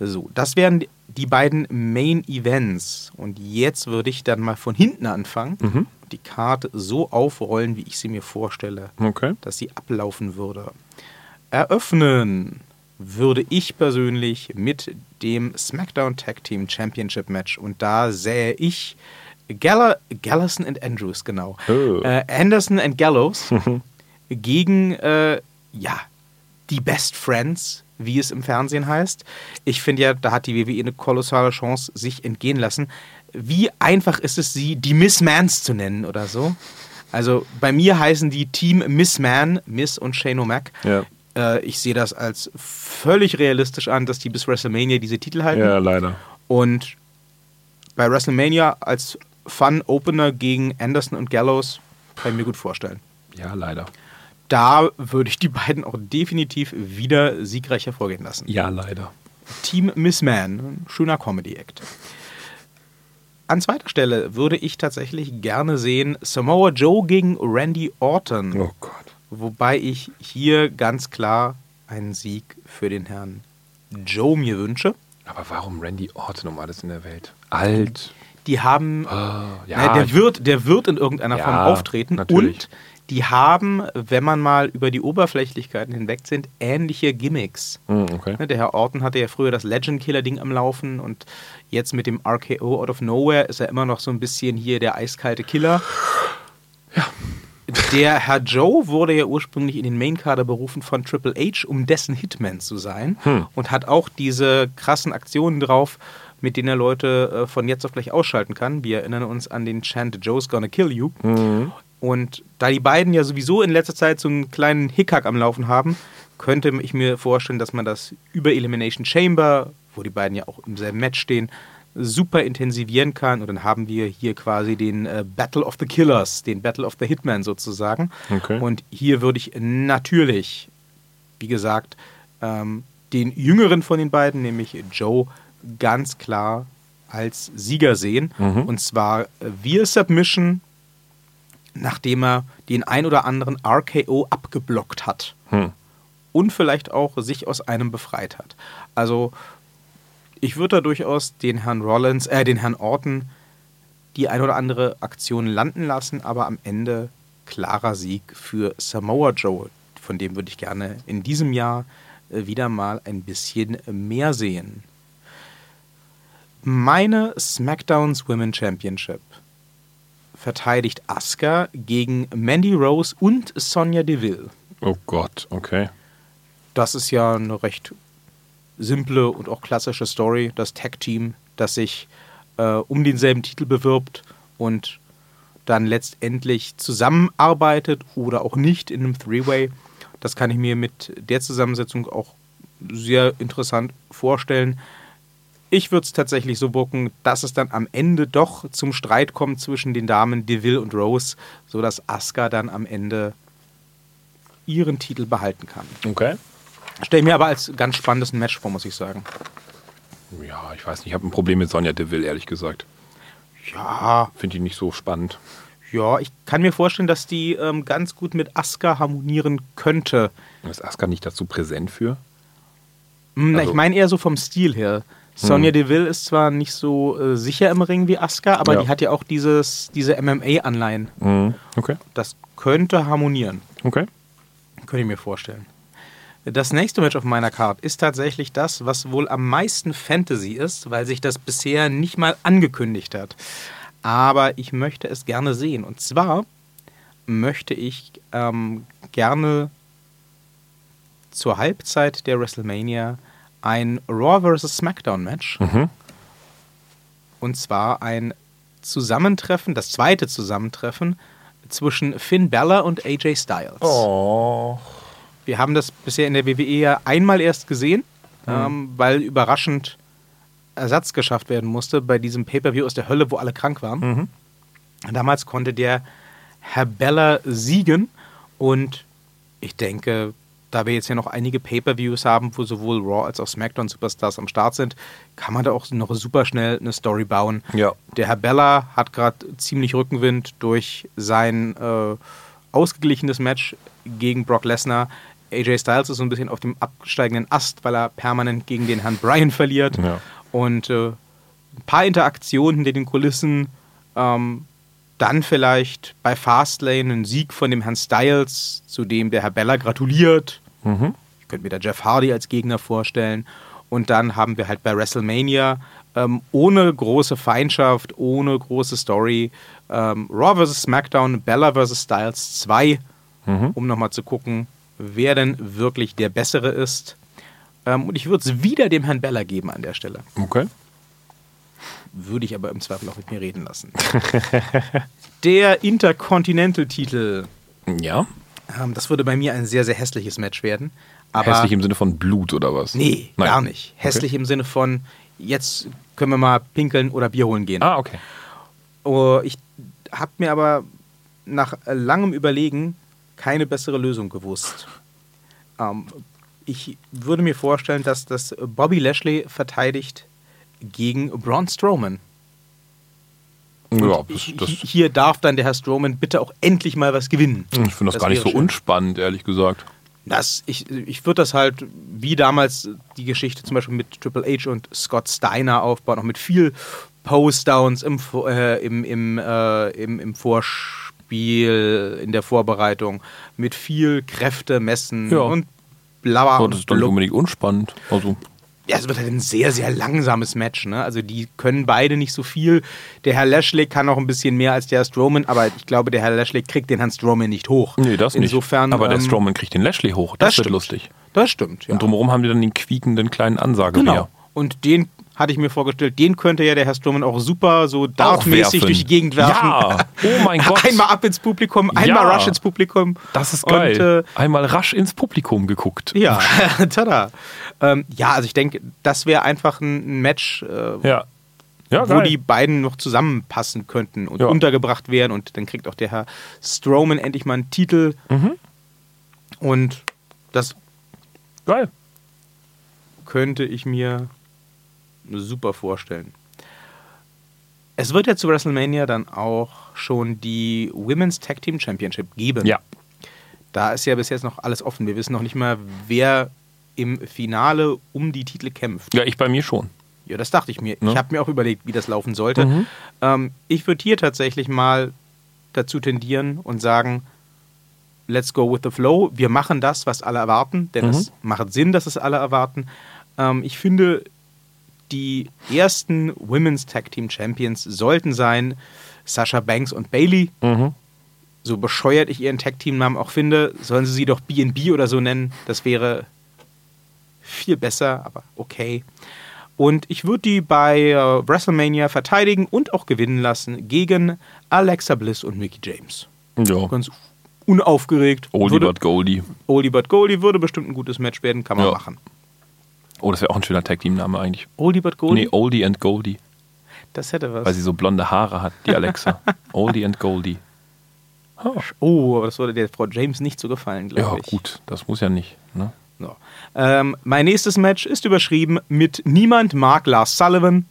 Speaker 2: So, das wären die beiden Main Events. Und jetzt würde ich dann mal von hinten anfangen. Mhm. Die Karte so aufrollen, wie ich sie mir vorstelle, okay. dass sie ablaufen würde. Eröffnen würde ich persönlich mit dem SmackDown Tag Team Championship Match. Und da sähe ich Gall Gallison and Andrews, genau. Oh. Äh, Anderson and Gallows gegen, äh, ja, die Best Friends, wie es im Fernsehen heißt. Ich finde ja, da hat die WWE eine kolossale Chance, sich entgehen lassen. Wie einfach ist es, sie die Miss Mans zu nennen oder so? Also bei mir heißen die Team Miss Man, Miss und Shane O'Mac. Ja. Äh, ich sehe das als völlig realistisch an, dass die bis WrestleMania diese Titel halten.
Speaker 1: Ja, leider.
Speaker 2: Und bei WrestleMania als Fun-Opener gegen Anderson und Gallows kann ich mir gut vorstellen.
Speaker 1: Ja, leider.
Speaker 2: Da würde ich die beiden auch definitiv wieder siegreich hervorgehen lassen.
Speaker 1: Ja, leider.
Speaker 2: Team Miss Man, schöner Comedy-Act. An zweiter Stelle würde ich tatsächlich gerne sehen Samoa Joe gegen Randy Orton.
Speaker 1: Oh Gott.
Speaker 2: Wobei ich hier ganz klar einen Sieg für den Herrn Joe mir wünsche.
Speaker 1: Aber warum Randy Orton um alles in der Welt? Alt,
Speaker 2: die haben, oh, ja, na, der, wird, der wird in irgendeiner ja, Form auftreten natürlich. und die haben, wenn man mal über die Oberflächlichkeiten hinweg sind, ähnliche Gimmicks. Mm, okay. Ne, der Herr Orton hatte ja früher das Legend Killer Ding am Laufen und jetzt mit dem RKO Out of Nowhere ist er immer noch so ein bisschen hier der eiskalte Killer. Ja. Der Herr Joe wurde ja ursprünglich in den Mainkader berufen von Triple H, um dessen Hitman zu sein hm. und hat auch diese krassen Aktionen drauf, mit denen er Leute äh, von jetzt auf gleich ausschalten kann. Wir erinnern uns an den Chant Joe's Gonna Kill You. Mhm. Und da die beiden ja sowieso in letzter Zeit so einen kleinen Hickhack am Laufen haben, könnte ich mir vorstellen, dass man das über Elimination Chamber, wo die beiden ja auch im selben Match stehen, super intensivieren kann. Und dann haben wir hier quasi den äh, Battle of the Killers, den Battle of the Hitman sozusagen. Okay. Und hier würde ich natürlich, wie gesagt, ähm, den jüngeren von den beiden, nämlich Joe, ganz klar als Sieger sehen.
Speaker 1: Mhm.
Speaker 2: Und zwar via Submission, nachdem er den ein oder anderen RKO abgeblockt hat.
Speaker 1: Hm.
Speaker 2: Und vielleicht auch sich aus einem befreit hat. Also ich würde da durchaus den Herrn Rollins, äh, den Herrn Orton die ein oder andere Aktion landen lassen, aber am Ende klarer Sieg für Samoa Joe. Von dem würde ich gerne in diesem Jahr äh, wieder mal ein bisschen mehr sehen. Meine SmackDowns Women Championship verteidigt Asuka gegen Mandy Rose und Sonja Deville.
Speaker 1: Oh Gott, okay.
Speaker 2: Das ist ja eine recht simple und auch klassische Story. Das Tag-Team, das sich äh, um denselben Titel bewirbt und dann letztendlich zusammenarbeitet oder auch nicht in einem Three-Way. Das kann ich mir mit der Zusammensetzung auch sehr interessant vorstellen. Ich würde es tatsächlich so bucken, dass es dann am Ende doch zum Streit kommt zwischen den Damen Deville und Rose, sodass Asuka dann am Ende ihren Titel behalten kann.
Speaker 1: Okay.
Speaker 2: Stelle mir aber als ganz spannendes Match vor, muss ich sagen.
Speaker 1: Ja, ich weiß nicht, ich habe ein Problem mit Sonja Deville, ehrlich gesagt.
Speaker 2: Ja,
Speaker 1: Finde ich nicht so spannend.
Speaker 2: ja, ich kann mir vorstellen, dass die ähm, ganz gut mit Asuka harmonieren könnte.
Speaker 1: Ist Asuka nicht dazu präsent für?
Speaker 2: Hm, na,
Speaker 1: Also-
Speaker 2: ich meine eher so vom Stil her. Sonja Deville ist zwar nicht so äh, sicher im Ring wie Asuka, aber
Speaker 1: Ja.
Speaker 2: die hat ja auch dieses, diese MMA-Anleihen.
Speaker 1: Mhm. Okay.
Speaker 2: Das könnte harmonieren.
Speaker 1: Okay.
Speaker 2: Könnte ich mir vorstellen. Das nächste Match auf meiner Card ist tatsächlich das, was wohl am meisten Fantasy ist, weil sich das bisher nicht mal angekündigt hat. Aber ich möchte es gerne sehen. Und zwar möchte ich ähm, gerne zur Halbzeit der WrestleMania ein Raw vs. SmackDown Match.
Speaker 1: Mhm.
Speaker 2: Und zwar ein Zusammentreffen, das zweite Zusammentreffen zwischen Finn Balor und AJ Styles.
Speaker 1: Oh.
Speaker 2: Wir haben das bisher in der WWE ja einmal erst gesehen, ähm, weil überraschend Ersatz geschafft werden musste bei diesem Pay-Per-View aus der Hölle, wo alle krank waren.
Speaker 1: Mhm.
Speaker 2: Damals konnte der Herr Bella siegen und ich denke, da wir jetzt ja noch einige Pay-Per-Views haben, wo sowohl Raw als auch SmackDown Superstars am Start sind, kann man da auch noch super schnell eine Story bauen.
Speaker 1: Ja.
Speaker 2: Der Herr Bella hat gerade ziemlich Rückenwind durch sein äh, ausgeglichenes Match gegen Brock Lesnar. AJ Styles ist so ein bisschen auf dem absteigenden Ast, weil er permanent gegen den Herrn Bryan verliert.
Speaker 1: Ja.
Speaker 2: Und äh, ein paar Interaktionen hinter den Kulissen. Ähm, dann vielleicht bei Fastlane einen Sieg von dem Herrn Styles, zu dem der Herr Bella gratuliert.
Speaker 1: Mhm.
Speaker 2: Ich könnte mir da Jeff Hardy als Gegner vorstellen. Und dann haben wir halt bei WrestleMania ähm, ohne große Feindschaft, ohne große Story ähm, Raw vs. SmackDown, Bella vs. Styles 2,
Speaker 1: Mhm.
Speaker 2: um nochmal zu gucken, wer denn wirklich der Bessere ist. Ähm, und ich würde es wieder dem Herrn Bella geben an der Stelle.
Speaker 1: Okay.
Speaker 2: Würde ich aber im Zweifel auch mit mir reden lassen. der Intercontinental-Titel,
Speaker 1: Ja.
Speaker 2: Ähm, das würde bei mir ein sehr, sehr hässliches Match werden. Aber
Speaker 1: Hässlich im Sinne von Blut oder was?
Speaker 2: Nee,
Speaker 1: Nein.
Speaker 2: gar nicht. Hässlich im Sinne von, jetzt können wir mal pinkeln oder Bier holen gehen.
Speaker 1: Ah, okay.
Speaker 2: Oh, ich habe mir aber nach langem Überlegen keine bessere Lösung gewusst. Ähm, ich würde mir vorstellen, dass das Bobby Lashley verteidigt gegen Braun Strowman.
Speaker 1: Ja, das, das,
Speaker 2: hier darf dann der Herr Strowman bitte auch endlich mal was gewinnen.
Speaker 1: ich finde das,
Speaker 2: Das
Speaker 1: gar nicht so
Speaker 2: schön.
Speaker 1: unspannend, ehrlich gesagt.
Speaker 2: Das, ich ich würde das halt wie damals die Geschichte zum Beispiel mit Triple H und Scott Steiner aufbauen, auch mit viel Post-Downs im, äh, im, im, äh, im, im Vorspiel, in der Vorbereitung, mit viel Kräfte messen
Speaker 1: Ja.
Speaker 2: und
Speaker 1: Aber
Speaker 2: und
Speaker 1: das ist
Speaker 2: blub.
Speaker 1: unbedingt unspannend. Also,
Speaker 2: Ja, es wird halt ein sehr, sehr langsames Match. Ne? Also die können beide nicht so viel. Der Herr Lashley kann auch ein bisschen mehr als der Herr Strowman, aber ich glaube, der Herr Lashley kriegt den Herrn Strowman nicht hoch.
Speaker 1: nee, das
Speaker 2: Insofern,
Speaker 1: nicht. Aber der
Speaker 2: ähm,
Speaker 1: Strowman kriegt den Lashley hoch. Das,
Speaker 2: das
Speaker 1: wird
Speaker 2: stimmt.
Speaker 1: lustig.
Speaker 2: Das stimmt, ja.
Speaker 1: Und drumherum haben die dann den quiekenden kleinen Ansagebär.
Speaker 2: Genau. Und den hatte ich mir vorgestellt, den könnte ja der Herr Strowman auch super so dartmäßig durch die Gegend werfen.
Speaker 1: Ja. Oh mein Gott.
Speaker 2: Einmal ab ins Publikum, einmal
Speaker 1: Ja.
Speaker 2: rush ins Publikum.
Speaker 1: Das ist geil.
Speaker 2: Und, äh,
Speaker 1: Einmal rasch ins Publikum geguckt.
Speaker 2: ja, tada. Ähm, ja, also ich denke, das wäre einfach ein Match, äh,
Speaker 1: Ja. Ja,
Speaker 2: wo
Speaker 1: geil.
Speaker 2: die beiden noch zusammenpassen könnten und untergebracht werden. Und dann kriegt auch der Herr Strowman endlich mal einen Titel.
Speaker 1: Mhm.
Speaker 2: Und das
Speaker 1: Geil.
Speaker 2: könnte ich mir super vorstellen. Es wird ja zu WrestleMania dann auch schon die Women's Tag Team Championship geben.
Speaker 1: Ja.
Speaker 2: Da ist ja bis jetzt noch alles offen. Wir wissen noch nicht mal, wer im Finale um die Titel kämpft.
Speaker 1: Ja, ich bei mir schon.
Speaker 2: Ja, das dachte ich mir.
Speaker 1: Ne?
Speaker 2: Ich habe mir auch überlegt, wie das laufen sollte.
Speaker 1: Mhm.
Speaker 2: Ähm, ich würde hier tatsächlich mal dazu tendieren und sagen, let's go with the flow. Wir machen das, was alle erwarten, denn
Speaker 1: Mhm.
Speaker 2: es macht Sinn, dass es alle erwarten. Ähm, ich finde, die ersten Women's Tag Team Champions sollten sein Sasha Banks und Bailey.
Speaker 1: Mhm.
Speaker 2: So bescheuert ich ihren Tag Team Namen auch finde, sollen sie sie doch B&B oder so nennen. Das wäre viel besser, aber okay. Und ich würde die bei äh, WrestleMania verteidigen und auch gewinnen lassen gegen Alexa Bliss und Mickey James.
Speaker 1: Ja.
Speaker 2: Ganz unaufgeregt.
Speaker 1: Oldie
Speaker 2: würde,
Speaker 1: but Goldie.
Speaker 2: Oldie but Goldie würde bestimmt ein gutes Match werden, kann man
Speaker 1: Ja.
Speaker 2: machen.
Speaker 1: Oh, das wäre auch ein schöner Tag-Team-Name eigentlich.
Speaker 2: Oldie but Goldie?
Speaker 1: Nee, Oldie and Goldie.
Speaker 2: das hätte was.
Speaker 1: Weil sie so blonde Haare hat, die Alexa. Oldie and Goldie.
Speaker 2: oh, aber das würde der Frau James nicht so gefallen,
Speaker 1: Ja,
Speaker 2: glaube ich.
Speaker 1: gut, das muss ja nicht. Ne?
Speaker 2: So. Ähm, mein nächstes Match ist überschrieben mit Niemand mag Lars Sullivan.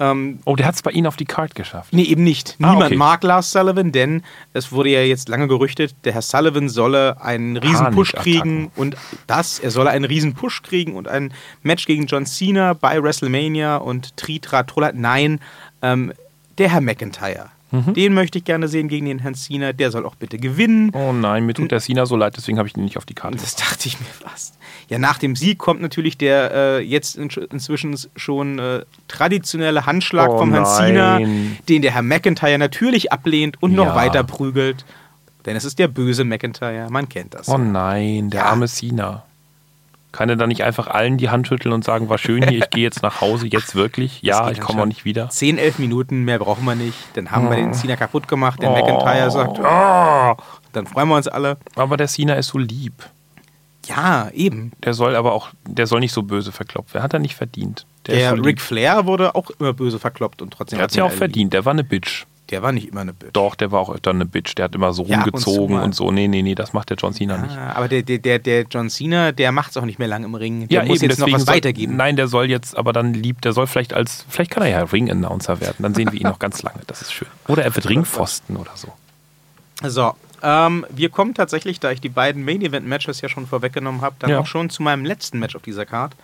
Speaker 2: Ähm,
Speaker 1: Oh, der hat es bei Ihnen auf die Card geschafft.
Speaker 2: nee, eben nicht.
Speaker 1: Ah,
Speaker 2: Niemand
Speaker 1: okay.
Speaker 2: mag Lars Sullivan, denn es wurde ja jetzt lange gerüchtet, der Herr Sullivan solle einen riesen Push
Speaker 1: Panikattacken.
Speaker 2: kriegen und das, er solle einen riesen Push kriegen und ein Match gegen John Cena bei WrestleMania und Tritra Trolla. Nein, ähm, der Herr McIntyre.
Speaker 1: Mhm.
Speaker 2: Den möchte ich gerne sehen gegen den Herrn Cena. Der soll auch bitte gewinnen.
Speaker 1: Oh nein, mir tut der Cena so leid, deswegen habe ich ihn nicht auf die Karte.
Speaker 2: Das dachte ich mir fast. Ja, nach dem Sieg kommt natürlich der äh, jetzt in, inzwischen schon äh, traditionelle Handschlag
Speaker 1: Oh
Speaker 2: vom Herrn Cena,
Speaker 1: nein.
Speaker 2: den der Herr McIntyre natürlich ablehnt und noch
Speaker 1: Ja.
Speaker 2: weiter prügelt. Denn es ist der böse McIntyre, man kennt das.
Speaker 1: Oh nein, der
Speaker 2: Ja.
Speaker 1: arme Cena. Kann er dann nicht einfach allen die Hand schütteln und sagen, war schön hier, ich gehe jetzt nach Hause, jetzt wirklich? Ja, ich komme auch nicht wieder.
Speaker 2: 10, 11 Minuten, mehr brauchen wir nicht. Dann haben wir den Cena kaputt gemacht. Der McIntyre sagt,
Speaker 1: Oh.
Speaker 2: dann freuen wir uns alle.
Speaker 1: Aber der Cena ist so lieb.
Speaker 2: Ja, eben.
Speaker 1: Der soll aber auch, der soll nicht so böse verklopft werden. Hat er nicht verdient. Der,
Speaker 2: Der. Ric Flair wurde auch immer böse verkloppt und trotzdem
Speaker 1: Der hat es ja auch verdient. Der war eine Bitch.
Speaker 2: Der war nicht immer eine Bitch.
Speaker 1: Doch, der war auch öfter eine Bitch. Der hat immer so
Speaker 2: Ja, ab und
Speaker 1: rumgezogen und so. Nee, nee, nee, das macht der John Cena nicht.
Speaker 2: Ah, aber der, der, der, John Cena, der macht es auch nicht mehr lang im Ring. Der muss jetzt noch was
Speaker 1: soll,
Speaker 2: weitergeben.
Speaker 1: Nein, der soll jetzt aber dann lieb, der soll vielleicht als, vielleicht kann er ja Ring-Announcer werden. Dann sehen wir ihn noch ganz lange. Das ist schön. Oder er wird Ringpfosten oder so.
Speaker 2: So, ähm, wir kommen tatsächlich, da ich die beiden Main-Event-Matches ja schon vorweggenommen habe, dann
Speaker 1: Ja.
Speaker 2: auch schon zu meinem letzten Match auf dieser Card.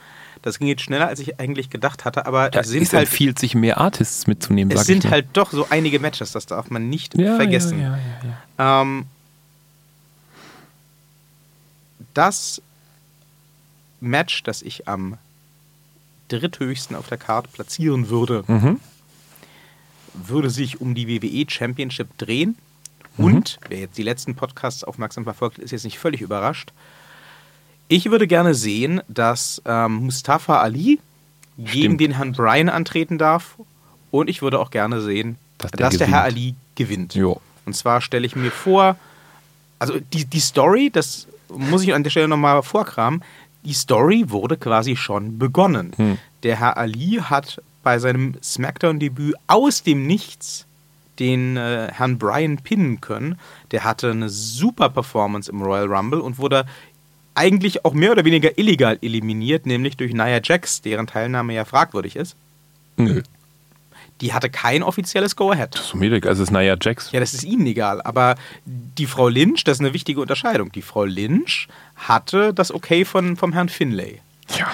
Speaker 2: Das ging jetzt schneller, als ich eigentlich gedacht hatte, aber
Speaker 1: Da
Speaker 2: es sind
Speaker 1: es
Speaker 2: halt,
Speaker 1: empfiehlt sich mehr Artists mitzunehmen,
Speaker 2: es sind halt doch so einige Matches, das darf man nicht
Speaker 1: ja,
Speaker 2: vergessen.
Speaker 1: Ja.
Speaker 2: Ähm, das Match, das ich am dritthöchsten auf der Card platzieren würde,
Speaker 1: Mhm.
Speaker 2: würde sich um die WWE Championship drehen.
Speaker 1: Mhm.
Speaker 2: Und, wer jetzt die letzten Podcasts aufmerksam verfolgt, ist jetzt nicht völlig überrascht. Ich würde gerne sehen, dass ähm, Mustafa Ali gegen
Speaker 1: Stimmt.
Speaker 2: den Herrn Bryan antreten darf. Und ich würde auch gerne sehen,
Speaker 1: Dass
Speaker 2: dass
Speaker 1: der
Speaker 2: der, Herr. Ali gewinnt.
Speaker 1: Jo.
Speaker 2: Und zwar stelle ich mir vor, also die, die Story, das muss ich an der Stelle nochmal vorkramen, die Story wurde quasi schon begonnen.
Speaker 1: Hm.
Speaker 2: Der Herr Ali hat bei seinem SmackDown-Debüt aus dem Nichts den äh, Herrn Bryan pinnen können. Der hatte eine super Performance im Royal Rumble und wurde eigentlich auch mehr oder weniger illegal eliminiert, nämlich durch Nia Jax, deren Teilnahme ja fragwürdig ist.
Speaker 1: Nö.
Speaker 2: Die hatte kein offizielles Go-Ahead.
Speaker 1: Das ist mir egal. Also es ist Nia Jax.
Speaker 2: Ja, das ist Ihnen egal. Aber die Frau Lynch, das ist eine wichtige Unterscheidung. Die Frau Lynch hatte das Okay von, vom Herrn Finlay.
Speaker 1: Ja.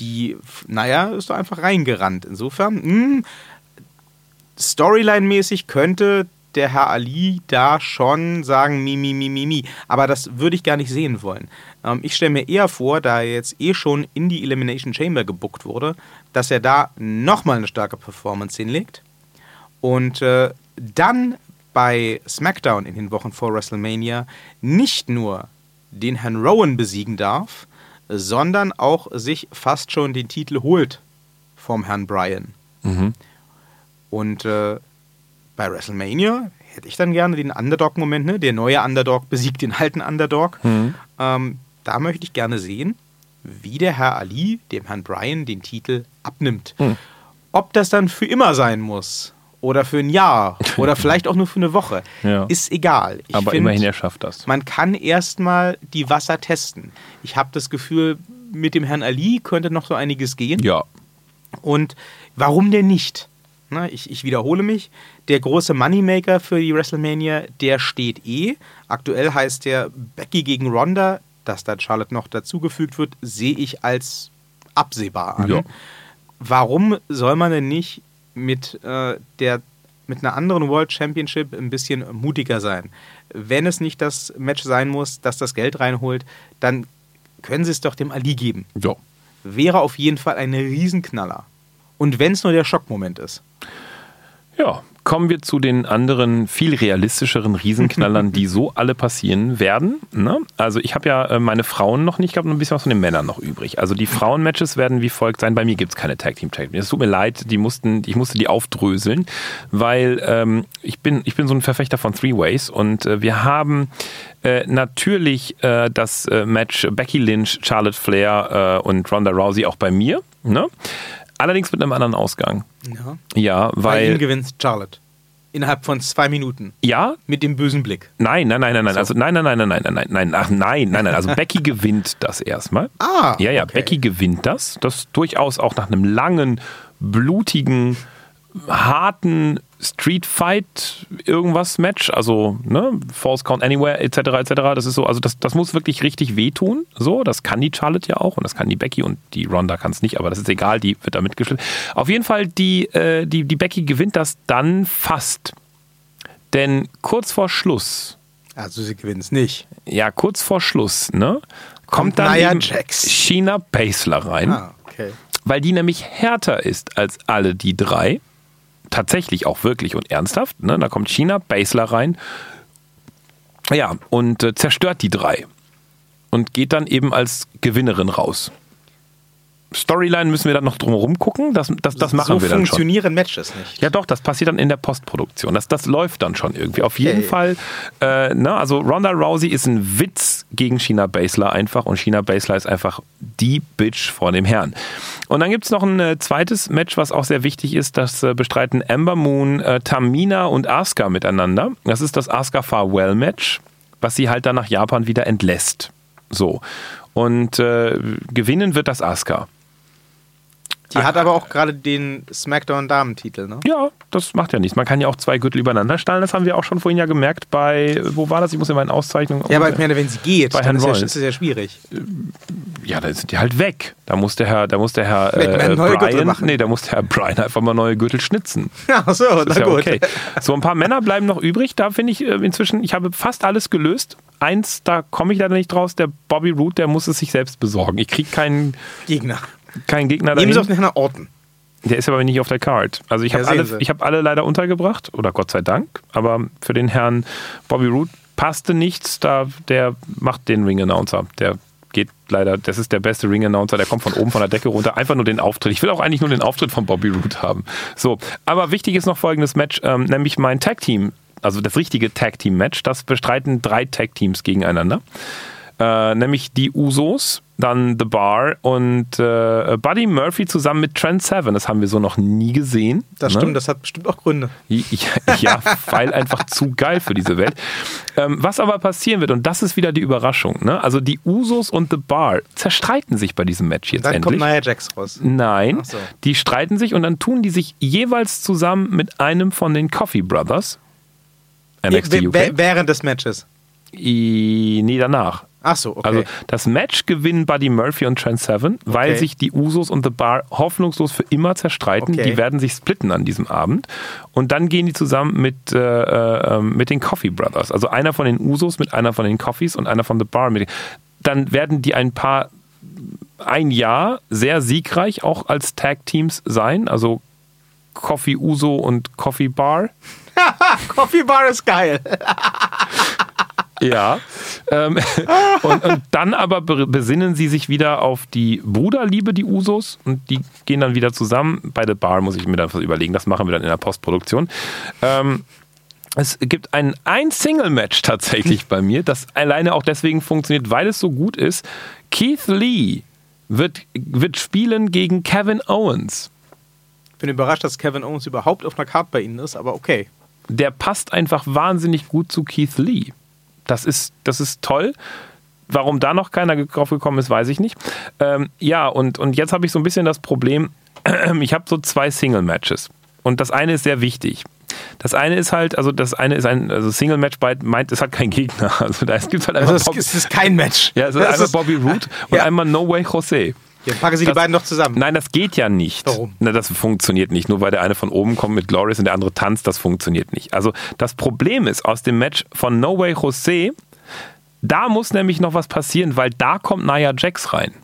Speaker 2: Die, naja, ist da einfach reingerannt. Insofern, hm, Storyline-mäßig könnte der Herr Ali da schon sagen, mi, mi, mi, mi, mi. Aber das würde ich gar nicht sehen wollen. Ähm, ich stelle mir eher vor, da er jetzt eh schon in die Elimination Chamber gebuckt wurde, dass er da nochmal eine starke Performance hinlegt. Und äh, dann bei SmackDown in den Wochen vor WrestleMania nicht nur den Herrn Rowan besiegen darf, sondern auch sich fast schon den Titel holt vom Herrn Bryan.
Speaker 1: Mhm.
Speaker 2: Und äh, bei WrestleMania hätte ich dann gerne den Underdog-Moment, ne? der neue Underdog besiegt den alten Underdog.
Speaker 1: Mhm.
Speaker 2: Ähm, da möchte ich gerne sehen, wie der Herr Ali dem Herrn Bryan den Titel abnimmt.
Speaker 1: Mhm.
Speaker 2: Ob das dann für immer sein muss oder für ein Jahr oder vielleicht auch nur für eine Woche,
Speaker 1: Ja.
Speaker 2: ist egal. Ich
Speaker 1: Aber
Speaker 2: find,
Speaker 1: immerhin, er schafft das.
Speaker 2: man kann erstmal die Wasser testen. Ich habe das Gefühl, mit dem Herrn Ali könnte noch so einiges gehen.
Speaker 1: Ja.
Speaker 2: Und warum denn nicht? Na, ich, ich wiederhole mich. Der große Moneymaker für die WrestleMania, der steht eh. Aktuell heißt der Becky gegen Ronda. Dass da Charlotte noch dazugefügt wird, sehe ich als absehbar an.
Speaker 1: Ja.
Speaker 2: Warum soll man denn nicht mit, äh, der, mit einer anderen World Championship ein bisschen mutiger sein? Wenn es nicht das Match sein muss, das das Geld reinholt, dann können sie es doch dem Ali geben.
Speaker 1: Ja.
Speaker 2: Wäre auf jeden Fall ein Riesenknaller. Und wenn es nur der Schockmoment ist.
Speaker 1: Ja, kommen wir zu den anderen, viel realistischeren Riesenknallern, die so alle passieren werden. Ne? Also ich habe ja äh, meine Frauen noch nicht, ich habe noch ein bisschen was von den Männern noch übrig. Also die Frauenmatches werden wie folgt sein. Bei mir gibt es keine Tag Team Tag Team. Es tut mir leid, die mussten, ich musste die aufdröseln, weil ähm, ich, bin, ich bin so ein Verfechter von Three Ways und äh, wir haben äh, natürlich äh, das äh, Match Becky Lynch, Charlotte Flair äh, und Ronda Rousey auch bei mir. Ne? Allerdings mit einem anderen Ausgang.
Speaker 2: Ja.
Speaker 1: Ja,
Speaker 2: Bei
Speaker 1: weil.
Speaker 2: ihm gewinnt Charlotte. Innerhalb von zwei Minuten.
Speaker 1: ja,
Speaker 2: Mit dem bösen Blick.
Speaker 1: nein, nein, nein, nein, nein. Also nein, nein, nein, nein, nein, nein, nein, nein, ach nein, nein, nein. Also Becky gewinnt das erstmal.
Speaker 2: Ah,
Speaker 1: Ja, ja,
Speaker 2: okay.
Speaker 1: Becky gewinnt das. Das durchaus auch nach einem langen, blutigen, harten Street Fight irgendwas Match, also ne, False Count Anywhere etc. etc. Das ist so, also das, das muss wirklich richtig wehtun. So, das kann die Charlotte ja auch und das kann die Becky und die Ronda kann es nicht, aber das ist egal, die wird da mitgeschliffen. Auf jeden Fall die, äh, die die Becky gewinnt das dann fast, denn kurz vor Schluss
Speaker 2: Also sie gewinnt es nicht.
Speaker 1: ja, kurz vor Schluss, ne? Kommt,
Speaker 2: Kommt
Speaker 1: dann. Sheena Baszler rein,
Speaker 2: Ah, okay.
Speaker 1: weil die nämlich härter ist als alle die drei. Tatsächlich auch wirklich und ernsthaft. Ne? Da kommt Sheena Baszler rein. Ja, und äh, zerstört die drei. Und geht dann eben als Gewinnerin raus. Storyline müssen wir dann noch drumherum gucken. Das, das, das machen
Speaker 2: so
Speaker 1: wir dann schon.
Speaker 2: funktionieren Matches nicht.
Speaker 1: Ja, doch, das passiert dann in der Postproduktion. Das, das läuft dann schon irgendwie. Auf jeden
Speaker 2: Okay.
Speaker 1: Fall, äh, ne, also Ronda Rousey ist ein Witz gegen Shina Baszler einfach und Shina Baszler ist einfach die Bitch vor dem Herrn. Und dann gibt es noch ein äh, zweites Match, was auch sehr wichtig ist. Das äh, bestreiten Ember Moon, äh, Tamina und Asuka miteinander. Das ist das Asuka Farewell Match, was sie halt dann nach Japan wieder entlässt. So. Und äh, gewinnen wird das Asuka.
Speaker 2: Die hat aber auch gerade den SmackDown-Damentitel, ne?
Speaker 1: Ja, das macht ja nichts. Man kann ja auch zwei Gürtel übereinander stellen. Das haben wir auch schon vorhin ja gemerkt bei, wo war das? Ich muss ja meine Auszeichnung.
Speaker 2: Ja, aber ich meine, wenn sie geht,
Speaker 1: Bei
Speaker 2: dann
Speaker 1: Herrn
Speaker 2: ist, ja, ist es ja schwierig.
Speaker 1: ja, da sind die halt weg. Da muss der Herr, da muss der Herr äh, Brian, nee, da muss der Herr Brian einfach mal neue Gürtel schnitzen.
Speaker 2: Ach so,
Speaker 1: Das
Speaker 2: na
Speaker 1: ist ja
Speaker 2: gut.
Speaker 1: okay. So ein paar Männer bleiben noch übrig. Da finde ich äh, inzwischen, ich habe fast alles gelöst. Eins, da komme ich leider nicht draus. Der Bobby Root, der muss es sich selbst besorgen. Ich kriege keinen,
Speaker 2: Gegner.
Speaker 1: Keinen Gegner
Speaker 2: Nehmen Sie auf den Herrn Orton.
Speaker 1: Der ist aber nicht auf der Card. Also ich
Speaker 2: Ja,
Speaker 1: habe alle, ich habe alle leider untergebracht oder Gott sei Dank. Aber für den Herrn Bobby Root passte nichts. Da der macht den Ring Announcer. Der geht leider. Das ist der beste Ring Announcer. Der kommt von oben von der Decke runter. Einfach nur den Auftritt. Ich will auch eigentlich nur den Auftritt von Bobby Root haben. So, aber wichtig ist noch folgendes Match, ähm, nämlich mein Tag Team. Also das richtige Tag Team Match. Das bestreiten drei Tag Teams gegeneinander. Äh, nämlich die Usos, dann The Bar und äh, Buddy Murphy zusammen mit Trent Seven. Das haben wir so noch nie gesehen.
Speaker 2: Das
Speaker 1: ne?
Speaker 2: stimmt, das hat bestimmt auch Gründe.
Speaker 1: Ja, ja, weil einfach zu geil für diese Welt. Ähm, was aber passieren wird, und das ist wieder die Überraschung, ne? also die Usos und The Bar zerstreiten sich bei diesem Match jetzt
Speaker 2: Dann
Speaker 1: endlich.
Speaker 2: kommt Nia Jax raus.
Speaker 1: Nein,
Speaker 2: so.
Speaker 1: die streiten sich und dann tun die sich jeweils zusammen mit einem von den Coffee Brothers. NXT UK.
Speaker 2: Während des Matches.
Speaker 1: I, nee, danach.
Speaker 2: Ach so, okay.
Speaker 1: Also das Match gewinnen Buddy Murphy und Trent Seven, weil
Speaker 2: Okay.
Speaker 1: sich die Usos und The Bar hoffnungslos für immer zerstreiten.
Speaker 2: Okay.
Speaker 1: Die werden sich splitten an diesem Abend. Und dann gehen die zusammen mit, äh, äh, mit den Coffee Brothers. Also einer von den Usos mit einer von den Coffees und einer von The Bar. Mit, dann werden die ein paar, ein Jahr sehr siegreich auch als Tag Teams sein. Also Coffee Uso und Coffee Bar.
Speaker 2: Coffee Bar ist geil.
Speaker 1: Ja. ähm, und, und dann aber be- besinnen sie sich wieder auf die Bruderliebe, die Usos, und die gehen dann wieder zusammen. Bei The Bar muss ich mir dann was überlegen, das machen wir dann in der Postproduktion. Ähm, es gibt ein, ein Single-Match tatsächlich bei mir, das alleine auch deswegen funktioniert, weil es so gut ist. Keith Lee wird, wird spielen gegen Kevin Owens.
Speaker 2: Ich bin überrascht, dass Kevin Owens überhaupt auf einer Karte bei Ihnen ist, aber okay.
Speaker 1: der passt einfach wahnsinnig gut zu Keith Lee. Das ist, das ist toll. Warum da noch keiner drauf gekommen ist, weiß ich nicht. Ähm, ja, und, und jetzt habe ich so ein bisschen das Problem, ich habe so zwei Single-Matches. Und das eine ist sehr wichtig. Das eine ist halt, also das eine ist ein also Single Match bei meint, es hat keinen Gegner. Also da gibt halt einfach.
Speaker 2: Also es, ist kein Match.
Speaker 1: Ja, es ist
Speaker 2: das
Speaker 1: einfach ist, Bobby Root und ja. einmal No Way Jose.
Speaker 2: Ja, packen Sie das, die beiden doch zusammen.
Speaker 1: Nein, das geht ja nicht.
Speaker 2: Warum?
Speaker 1: Na, das funktioniert nicht. Nur weil der eine von oben kommt mit Glorious und der andere tanzt, das funktioniert nicht. Also das Problem ist aus dem Match von No Way Jose, da muss nämlich noch was passieren, weil da kommt Nia Jax rein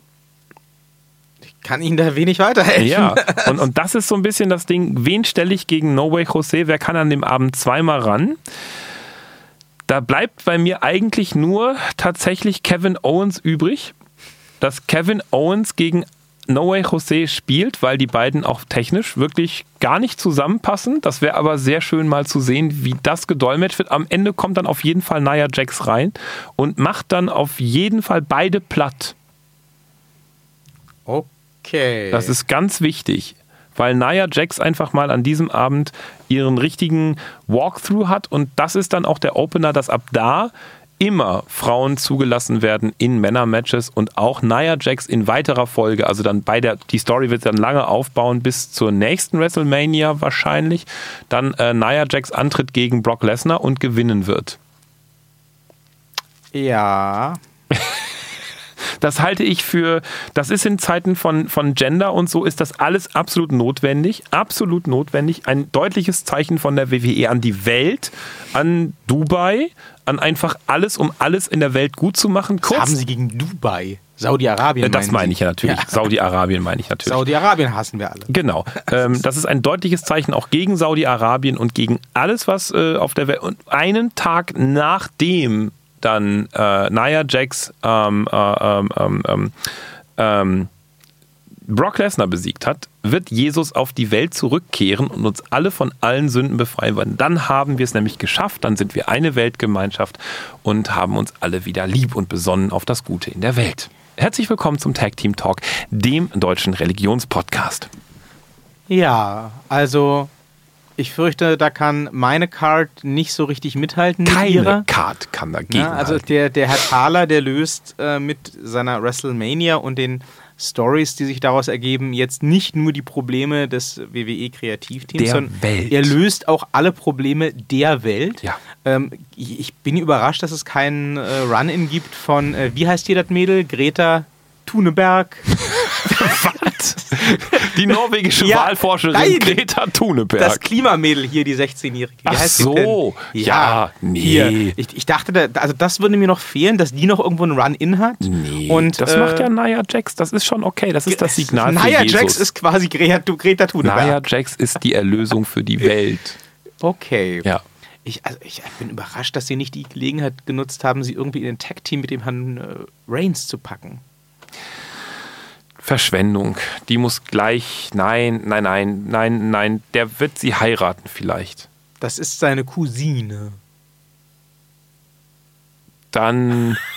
Speaker 2: kann Ihnen da wenig weiterhelfen.
Speaker 1: Ja, und, und das ist so ein bisschen das Ding, wen stelle ich gegen No Way Jose? Wer kann an dem Abend zweimal ran? Da bleibt bei mir eigentlich nur tatsächlich Kevin Owens übrig. Dass Kevin Owens gegen No Way Jose spielt, weil die beiden auch technisch wirklich gar nicht zusammenpassen. Das wäre aber sehr schön mal zu sehen, wie das gedolmetscht wird. Am Ende kommt dann auf jeden Fall Nia Jax rein und macht dann auf jeden Fall beide platt.
Speaker 2: Okay.
Speaker 1: Das ist ganz wichtig, weil Nia Jax einfach mal an diesem Abend ihren richtigen Walkthrough hat und das ist dann auch der Opener, dass ab da immer Frauen zugelassen werden in Männermatches und auch Nia Jax in weiterer Folge, also dann bei der, die Story wird dann lange aufbauen bis zur nächsten WrestleMania wahrscheinlich, dann äh, Nia Jax antritt gegen Brock Lesnar und gewinnen wird.
Speaker 2: Ja.
Speaker 1: Das halte ich für, das ist in Zeiten von, von Gender und so, ist das alles absolut notwendig. Absolut notwendig. Ein deutliches Zeichen von der WWE an die Welt, an Dubai, an einfach alles, um alles in der Welt gut zu machen.
Speaker 2: Kurz, Was haben Sie gegen Dubai? Saudi-Arabien.
Speaker 1: Das meine ich ja natürlich. Ja. Saudi-Arabien meine ich natürlich.
Speaker 2: Saudi-Arabien hassen wir alle.
Speaker 1: Genau. Ähm, das ist ein deutliches Zeichen auch gegen Saudi-Arabien und gegen alles, was äh, auf der Welt. Und einen Tag nachdem dann äh, Nia Jax ähm, äh, ähm, ähm, ähm, ähm, Brock Lesnar besiegt hat, wird Jesus auf die Welt zurückkehren und uns alle von allen Sünden befreien werden. Dann haben wir es nämlich geschafft, dann sind wir eine Weltgemeinschaft und haben uns alle wieder lieb und besonnen auf das Gute in der Welt. Herzlich willkommen zum Tag Team Talk, dem deutschen Religionspodcast.
Speaker 2: Ja, also ich fürchte, da kann meine Card nicht so richtig mithalten.
Speaker 1: Keine ihrer. Card kann dagegen. Ja,
Speaker 2: also der, der Herr Thaler, der löst äh, mit seiner WrestleMania und den Stories, die sich daraus ergeben, jetzt nicht nur die Probleme des WWE Kreativteams,
Speaker 1: der sondern Welt.
Speaker 2: er löst auch alle Probleme der Welt.
Speaker 1: Ja.
Speaker 2: Ähm, ich bin überrascht, dass es keinen äh, Run-In gibt von, äh, wie heißt hier das Mädel? Greta Thunberg.
Speaker 1: Was? Die norwegische ja, Wahlforscherin nein, Greta Thunberg.
Speaker 2: Das Klimamädel hier, die 16-Jährige.
Speaker 1: Ach so. Ja, ja, nee.
Speaker 2: Ich, ich dachte, da, also das würde mir noch fehlen, dass die noch irgendwo einen Run-In hat.
Speaker 1: Nee, Und, das äh, macht ja Nia Jax. Das ist schon okay. Das ist das Signal
Speaker 2: für Jesus. Jax ist quasi Greta, Greta Thunberg.
Speaker 1: Nia Jax ist die Erlösung für die Welt.
Speaker 2: Okay.
Speaker 1: Ja.
Speaker 2: Ich, also ich bin überrascht, dass sie nicht die Gelegenheit genutzt haben, sie irgendwie in den Tag-Team mit dem Herrn äh, Reigns zu packen.
Speaker 1: Verschwendung. Die muss gleich, nein, nein, nein, nein, nein, der wird sie heiraten vielleicht.
Speaker 2: Das ist seine Cousine.
Speaker 1: Dann.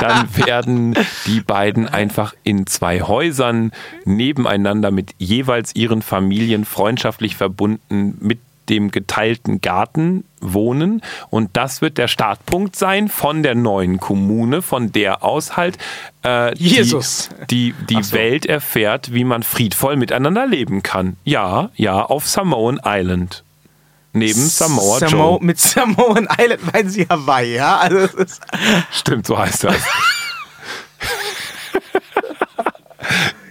Speaker 1: dann werden die beiden einfach in zwei Häusern nebeneinander mit jeweils ihren Familien freundschaftlich verbunden mit dem geteilten Garten wohnen. Und das wird der Startpunkt sein von der neuen Kommune, von der aus halt
Speaker 2: äh, Jesus.
Speaker 1: die, die, die so. Welt erfährt, wie man friedvoll miteinander leben kann. Ja, ja, auf Samoan Island. Neben Samoa Samo Joe.
Speaker 2: Mit Samoan Island meinen sie Hawaii, ja? Also
Speaker 1: Stimmt, so heißt das.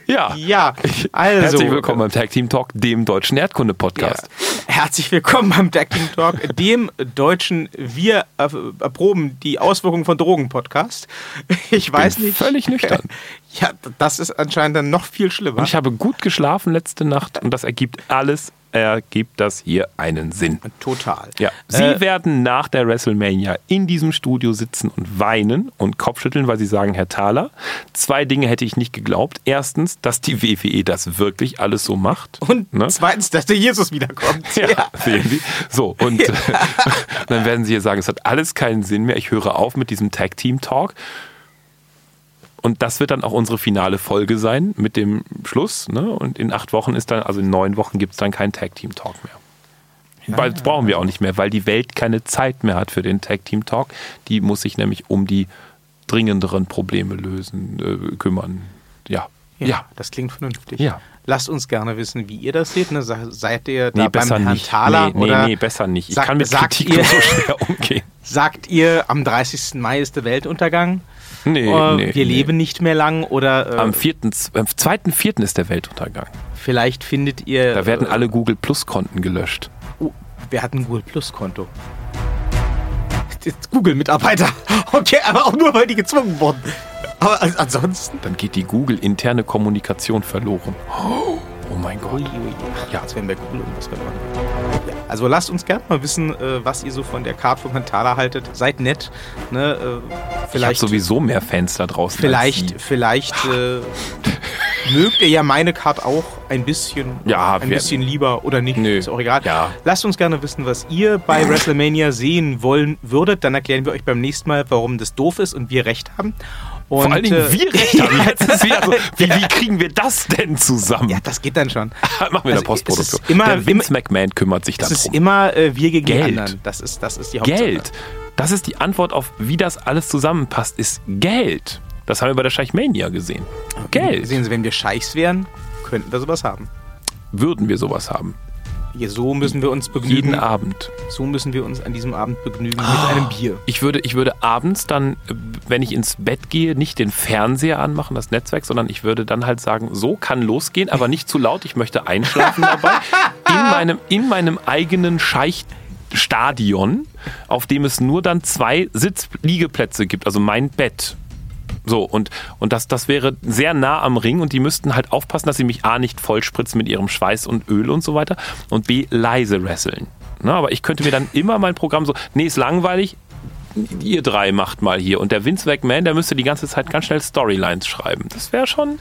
Speaker 1: Ja.
Speaker 2: Ja,
Speaker 1: also. Herzlich willkommen beim Tag Team Talk, dem deutschen Erdkunde-Podcast.
Speaker 2: Ja. Herzlich willkommen beim Tag Team Talk, dem deutschen Wir erproben die Auswirkungen von Drogen-Podcast. Ich weiß
Speaker 1: Bin
Speaker 2: nicht.
Speaker 1: Völlig nüchtern.
Speaker 2: Ja, das ist anscheinend dann noch viel schlimmer.
Speaker 1: Und ich habe gut geschlafen letzte Nacht und das ergibt alles ergibt das hier einen Sinn.
Speaker 2: Total.
Speaker 1: Ja. Sie äh, werden nach der WrestleMania in diesem Studio sitzen und weinen und Kopfschütteln, weil sie sagen, Herr Thaler, zwei Dinge hätte ich nicht geglaubt. Erstens, dass die WWE das wirklich alles so macht.
Speaker 2: Und ne? zweitens, dass der Jesus wiederkommt.
Speaker 1: Ja, ja. sehen Sie. So, und ja. dann werden Sie hier sagen, es hat alles keinen Sinn mehr. Ich höre auf mit diesem Tag-Team-Talk. Und das wird dann auch unsere finale Folge sein mit dem Schluss. Ne? Und in acht Wochen ist dann, also in neun Wochen gibt es dann keinen Tag Team Talk mehr. Weil das brauchen wir auch nicht mehr, weil die Welt keine Zeit mehr hat für den Tag Team Talk. Die muss sich nämlich um die dringenderen Probleme lösen, äh, kümmern. Ja.
Speaker 2: ja. Ja, das klingt vernünftig.
Speaker 1: Ja.
Speaker 2: Lasst uns gerne wissen, wie ihr das seht. Ne? Se- Seid ihr da
Speaker 1: Nee, besser
Speaker 2: beim Herrn
Speaker 1: nicht.
Speaker 2: Thaler?
Speaker 1: nee, nee,
Speaker 2: oder
Speaker 1: nee, besser nicht. Ich
Speaker 2: Sag-
Speaker 1: kann mit
Speaker 2: sagt
Speaker 1: Kritik
Speaker 2: ihr-
Speaker 1: so schwer umgehen.
Speaker 2: Sagt ihr, am 30. Mai ist der Weltuntergang?
Speaker 1: Nee,
Speaker 2: Äh,
Speaker 1: nee,
Speaker 2: wir
Speaker 1: nee.
Speaker 2: leben nicht mehr lang oder äh,
Speaker 1: Am 4., am 2.4. ist der Weltuntergang.
Speaker 2: vielleicht findet ihr.
Speaker 1: Da werden
Speaker 2: äh,
Speaker 1: alle Google Plus Konten gelöscht.
Speaker 2: Oh, wer hat ein Google Plus Konto? Jetzt Google-Mitarbeiter. Okay, aber auch nur, weil die gezwungen wurden. Aber an- ansonsten.
Speaker 1: Dann geht die Google interne Kommunikation verloren. Oh mein Gott.
Speaker 2: Ui, ui. Ja, als wenn bei Google irgendwas verloren. Ja, also lasst uns gerne mal wissen, äh, was ihr so von der Card von Thaler haltet. Seid nett. Ne? Äh,
Speaker 1: Ich habe
Speaker 2: vielleicht
Speaker 1: sowieso mehr Fans da draußen.
Speaker 2: vielleicht, vielleicht äh, mögt ihr ja meine Card auch ein bisschen,
Speaker 1: Ja,
Speaker 2: ein bisschen lieber oder nicht.
Speaker 1: Nö.
Speaker 2: Ist auch egal.
Speaker 1: Ja.
Speaker 2: Lasst uns gerne wissen, was ihr bei WrestleMania sehen wollen würdet. Dann erklären wir euch beim nächsten Mal, warum das doof ist und wir recht haben. Und,
Speaker 1: Vor allen Dingen
Speaker 2: äh,
Speaker 1: wir recht haben. Jetzt ist wieder so, wie, wie kriegen wir das denn zusammen?
Speaker 2: Ja, das geht dann schon.
Speaker 1: Machen wir in
Speaker 2: also,
Speaker 1: der Postproduktion.
Speaker 2: immer-
Speaker 1: der Vince McMahon kümmert sich
Speaker 2: Es ist
Speaker 1: darum.
Speaker 2: immer äh, wir gegen die
Speaker 1: Geld.
Speaker 2: anderen. Das ist, das ist die Hauptsache.
Speaker 1: Geld. Das ist die Antwort auf, wie das alles zusammenpasst, ist Geld. Das haben wir bei der Scheichmania gesehen. Geld.
Speaker 2: Sehen Sie, wenn wir Scheichs wären, könnten wir sowas haben.
Speaker 1: Würden wir sowas haben.
Speaker 2: So müssen wir uns begnügen.
Speaker 1: Jeden Abend.
Speaker 2: So müssen wir uns an diesem Abend begnügen
Speaker 1: Ah.
Speaker 2: mit einem Bier.
Speaker 1: Ich würde, ich würde abends dann, wenn ich ins Bett gehe, nicht den Fernseher anmachen, das Netzwerk, sondern ich würde dann halt sagen, so kann losgehen, aber nicht zu laut, ich möchte einschlafen dabei. In meinem, in meinem eigenen Scheichstadion, auf dem es nur dann zwei Sitzliegeplätze gibt, also mein Bett. So, und, und das, das wäre sehr nah am Ring und die müssten halt aufpassen, dass sie mich A nicht vollspritzen mit ihrem Schweiß und Öl und so weiter und B leise wresteln. Na, aber ich könnte mir dann immer mein Programm so, nee, ist langweilig, ihr drei macht mal hier. Und der Vince McMahon, der müsste die ganze Zeit ganz schnell Storylines schreiben. Das wäre schon,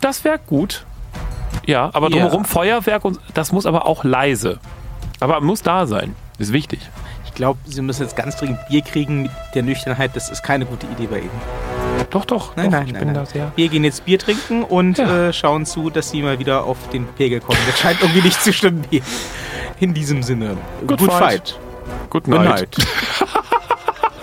Speaker 1: das wäre gut. Ja, aber
Speaker 2: Ja.
Speaker 1: drumherum Feuerwerk und das muss aber auch leise. Aber muss da sein. Ist wichtig.
Speaker 2: Ich glaube, Sie müssen jetzt ganz dringend Bier kriegen mit der Nüchternheit. Das ist keine gute Idee bei Ihnen.
Speaker 1: Doch, doch.
Speaker 2: Nein,
Speaker 1: doch,
Speaker 2: nein,
Speaker 1: ich
Speaker 2: nein.
Speaker 1: bin
Speaker 2: nein.
Speaker 1: da sehr.
Speaker 2: Wir gehen jetzt Bier trinken und
Speaker 1: Ja.
Speaker 2: äh, schauen zu, dass Sie mal wieder auf den Pegel kommen. Das scheint irgendwie nicht zu stimmen. hier. In diesem Sinne.
Speaker 1: Good
Speaker 2: Good
Speaker 1: fight.
Speaker 2: fight.
Speaker 1: Good
Speaker 2: Good
Speaker 1: night.
Speaker 2: night.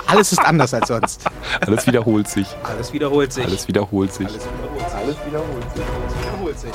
Speaker 2: Alles ist anders als sonst.
Speaker 1: Alles wiederholt sich.
Speaker 2: Alles wiederholt sich.
Speaker 1: Alles wiederholt sich.
Speaker 2: Alles wiederholt sich. Alles wiederholt sich. Alles wiederholt sich.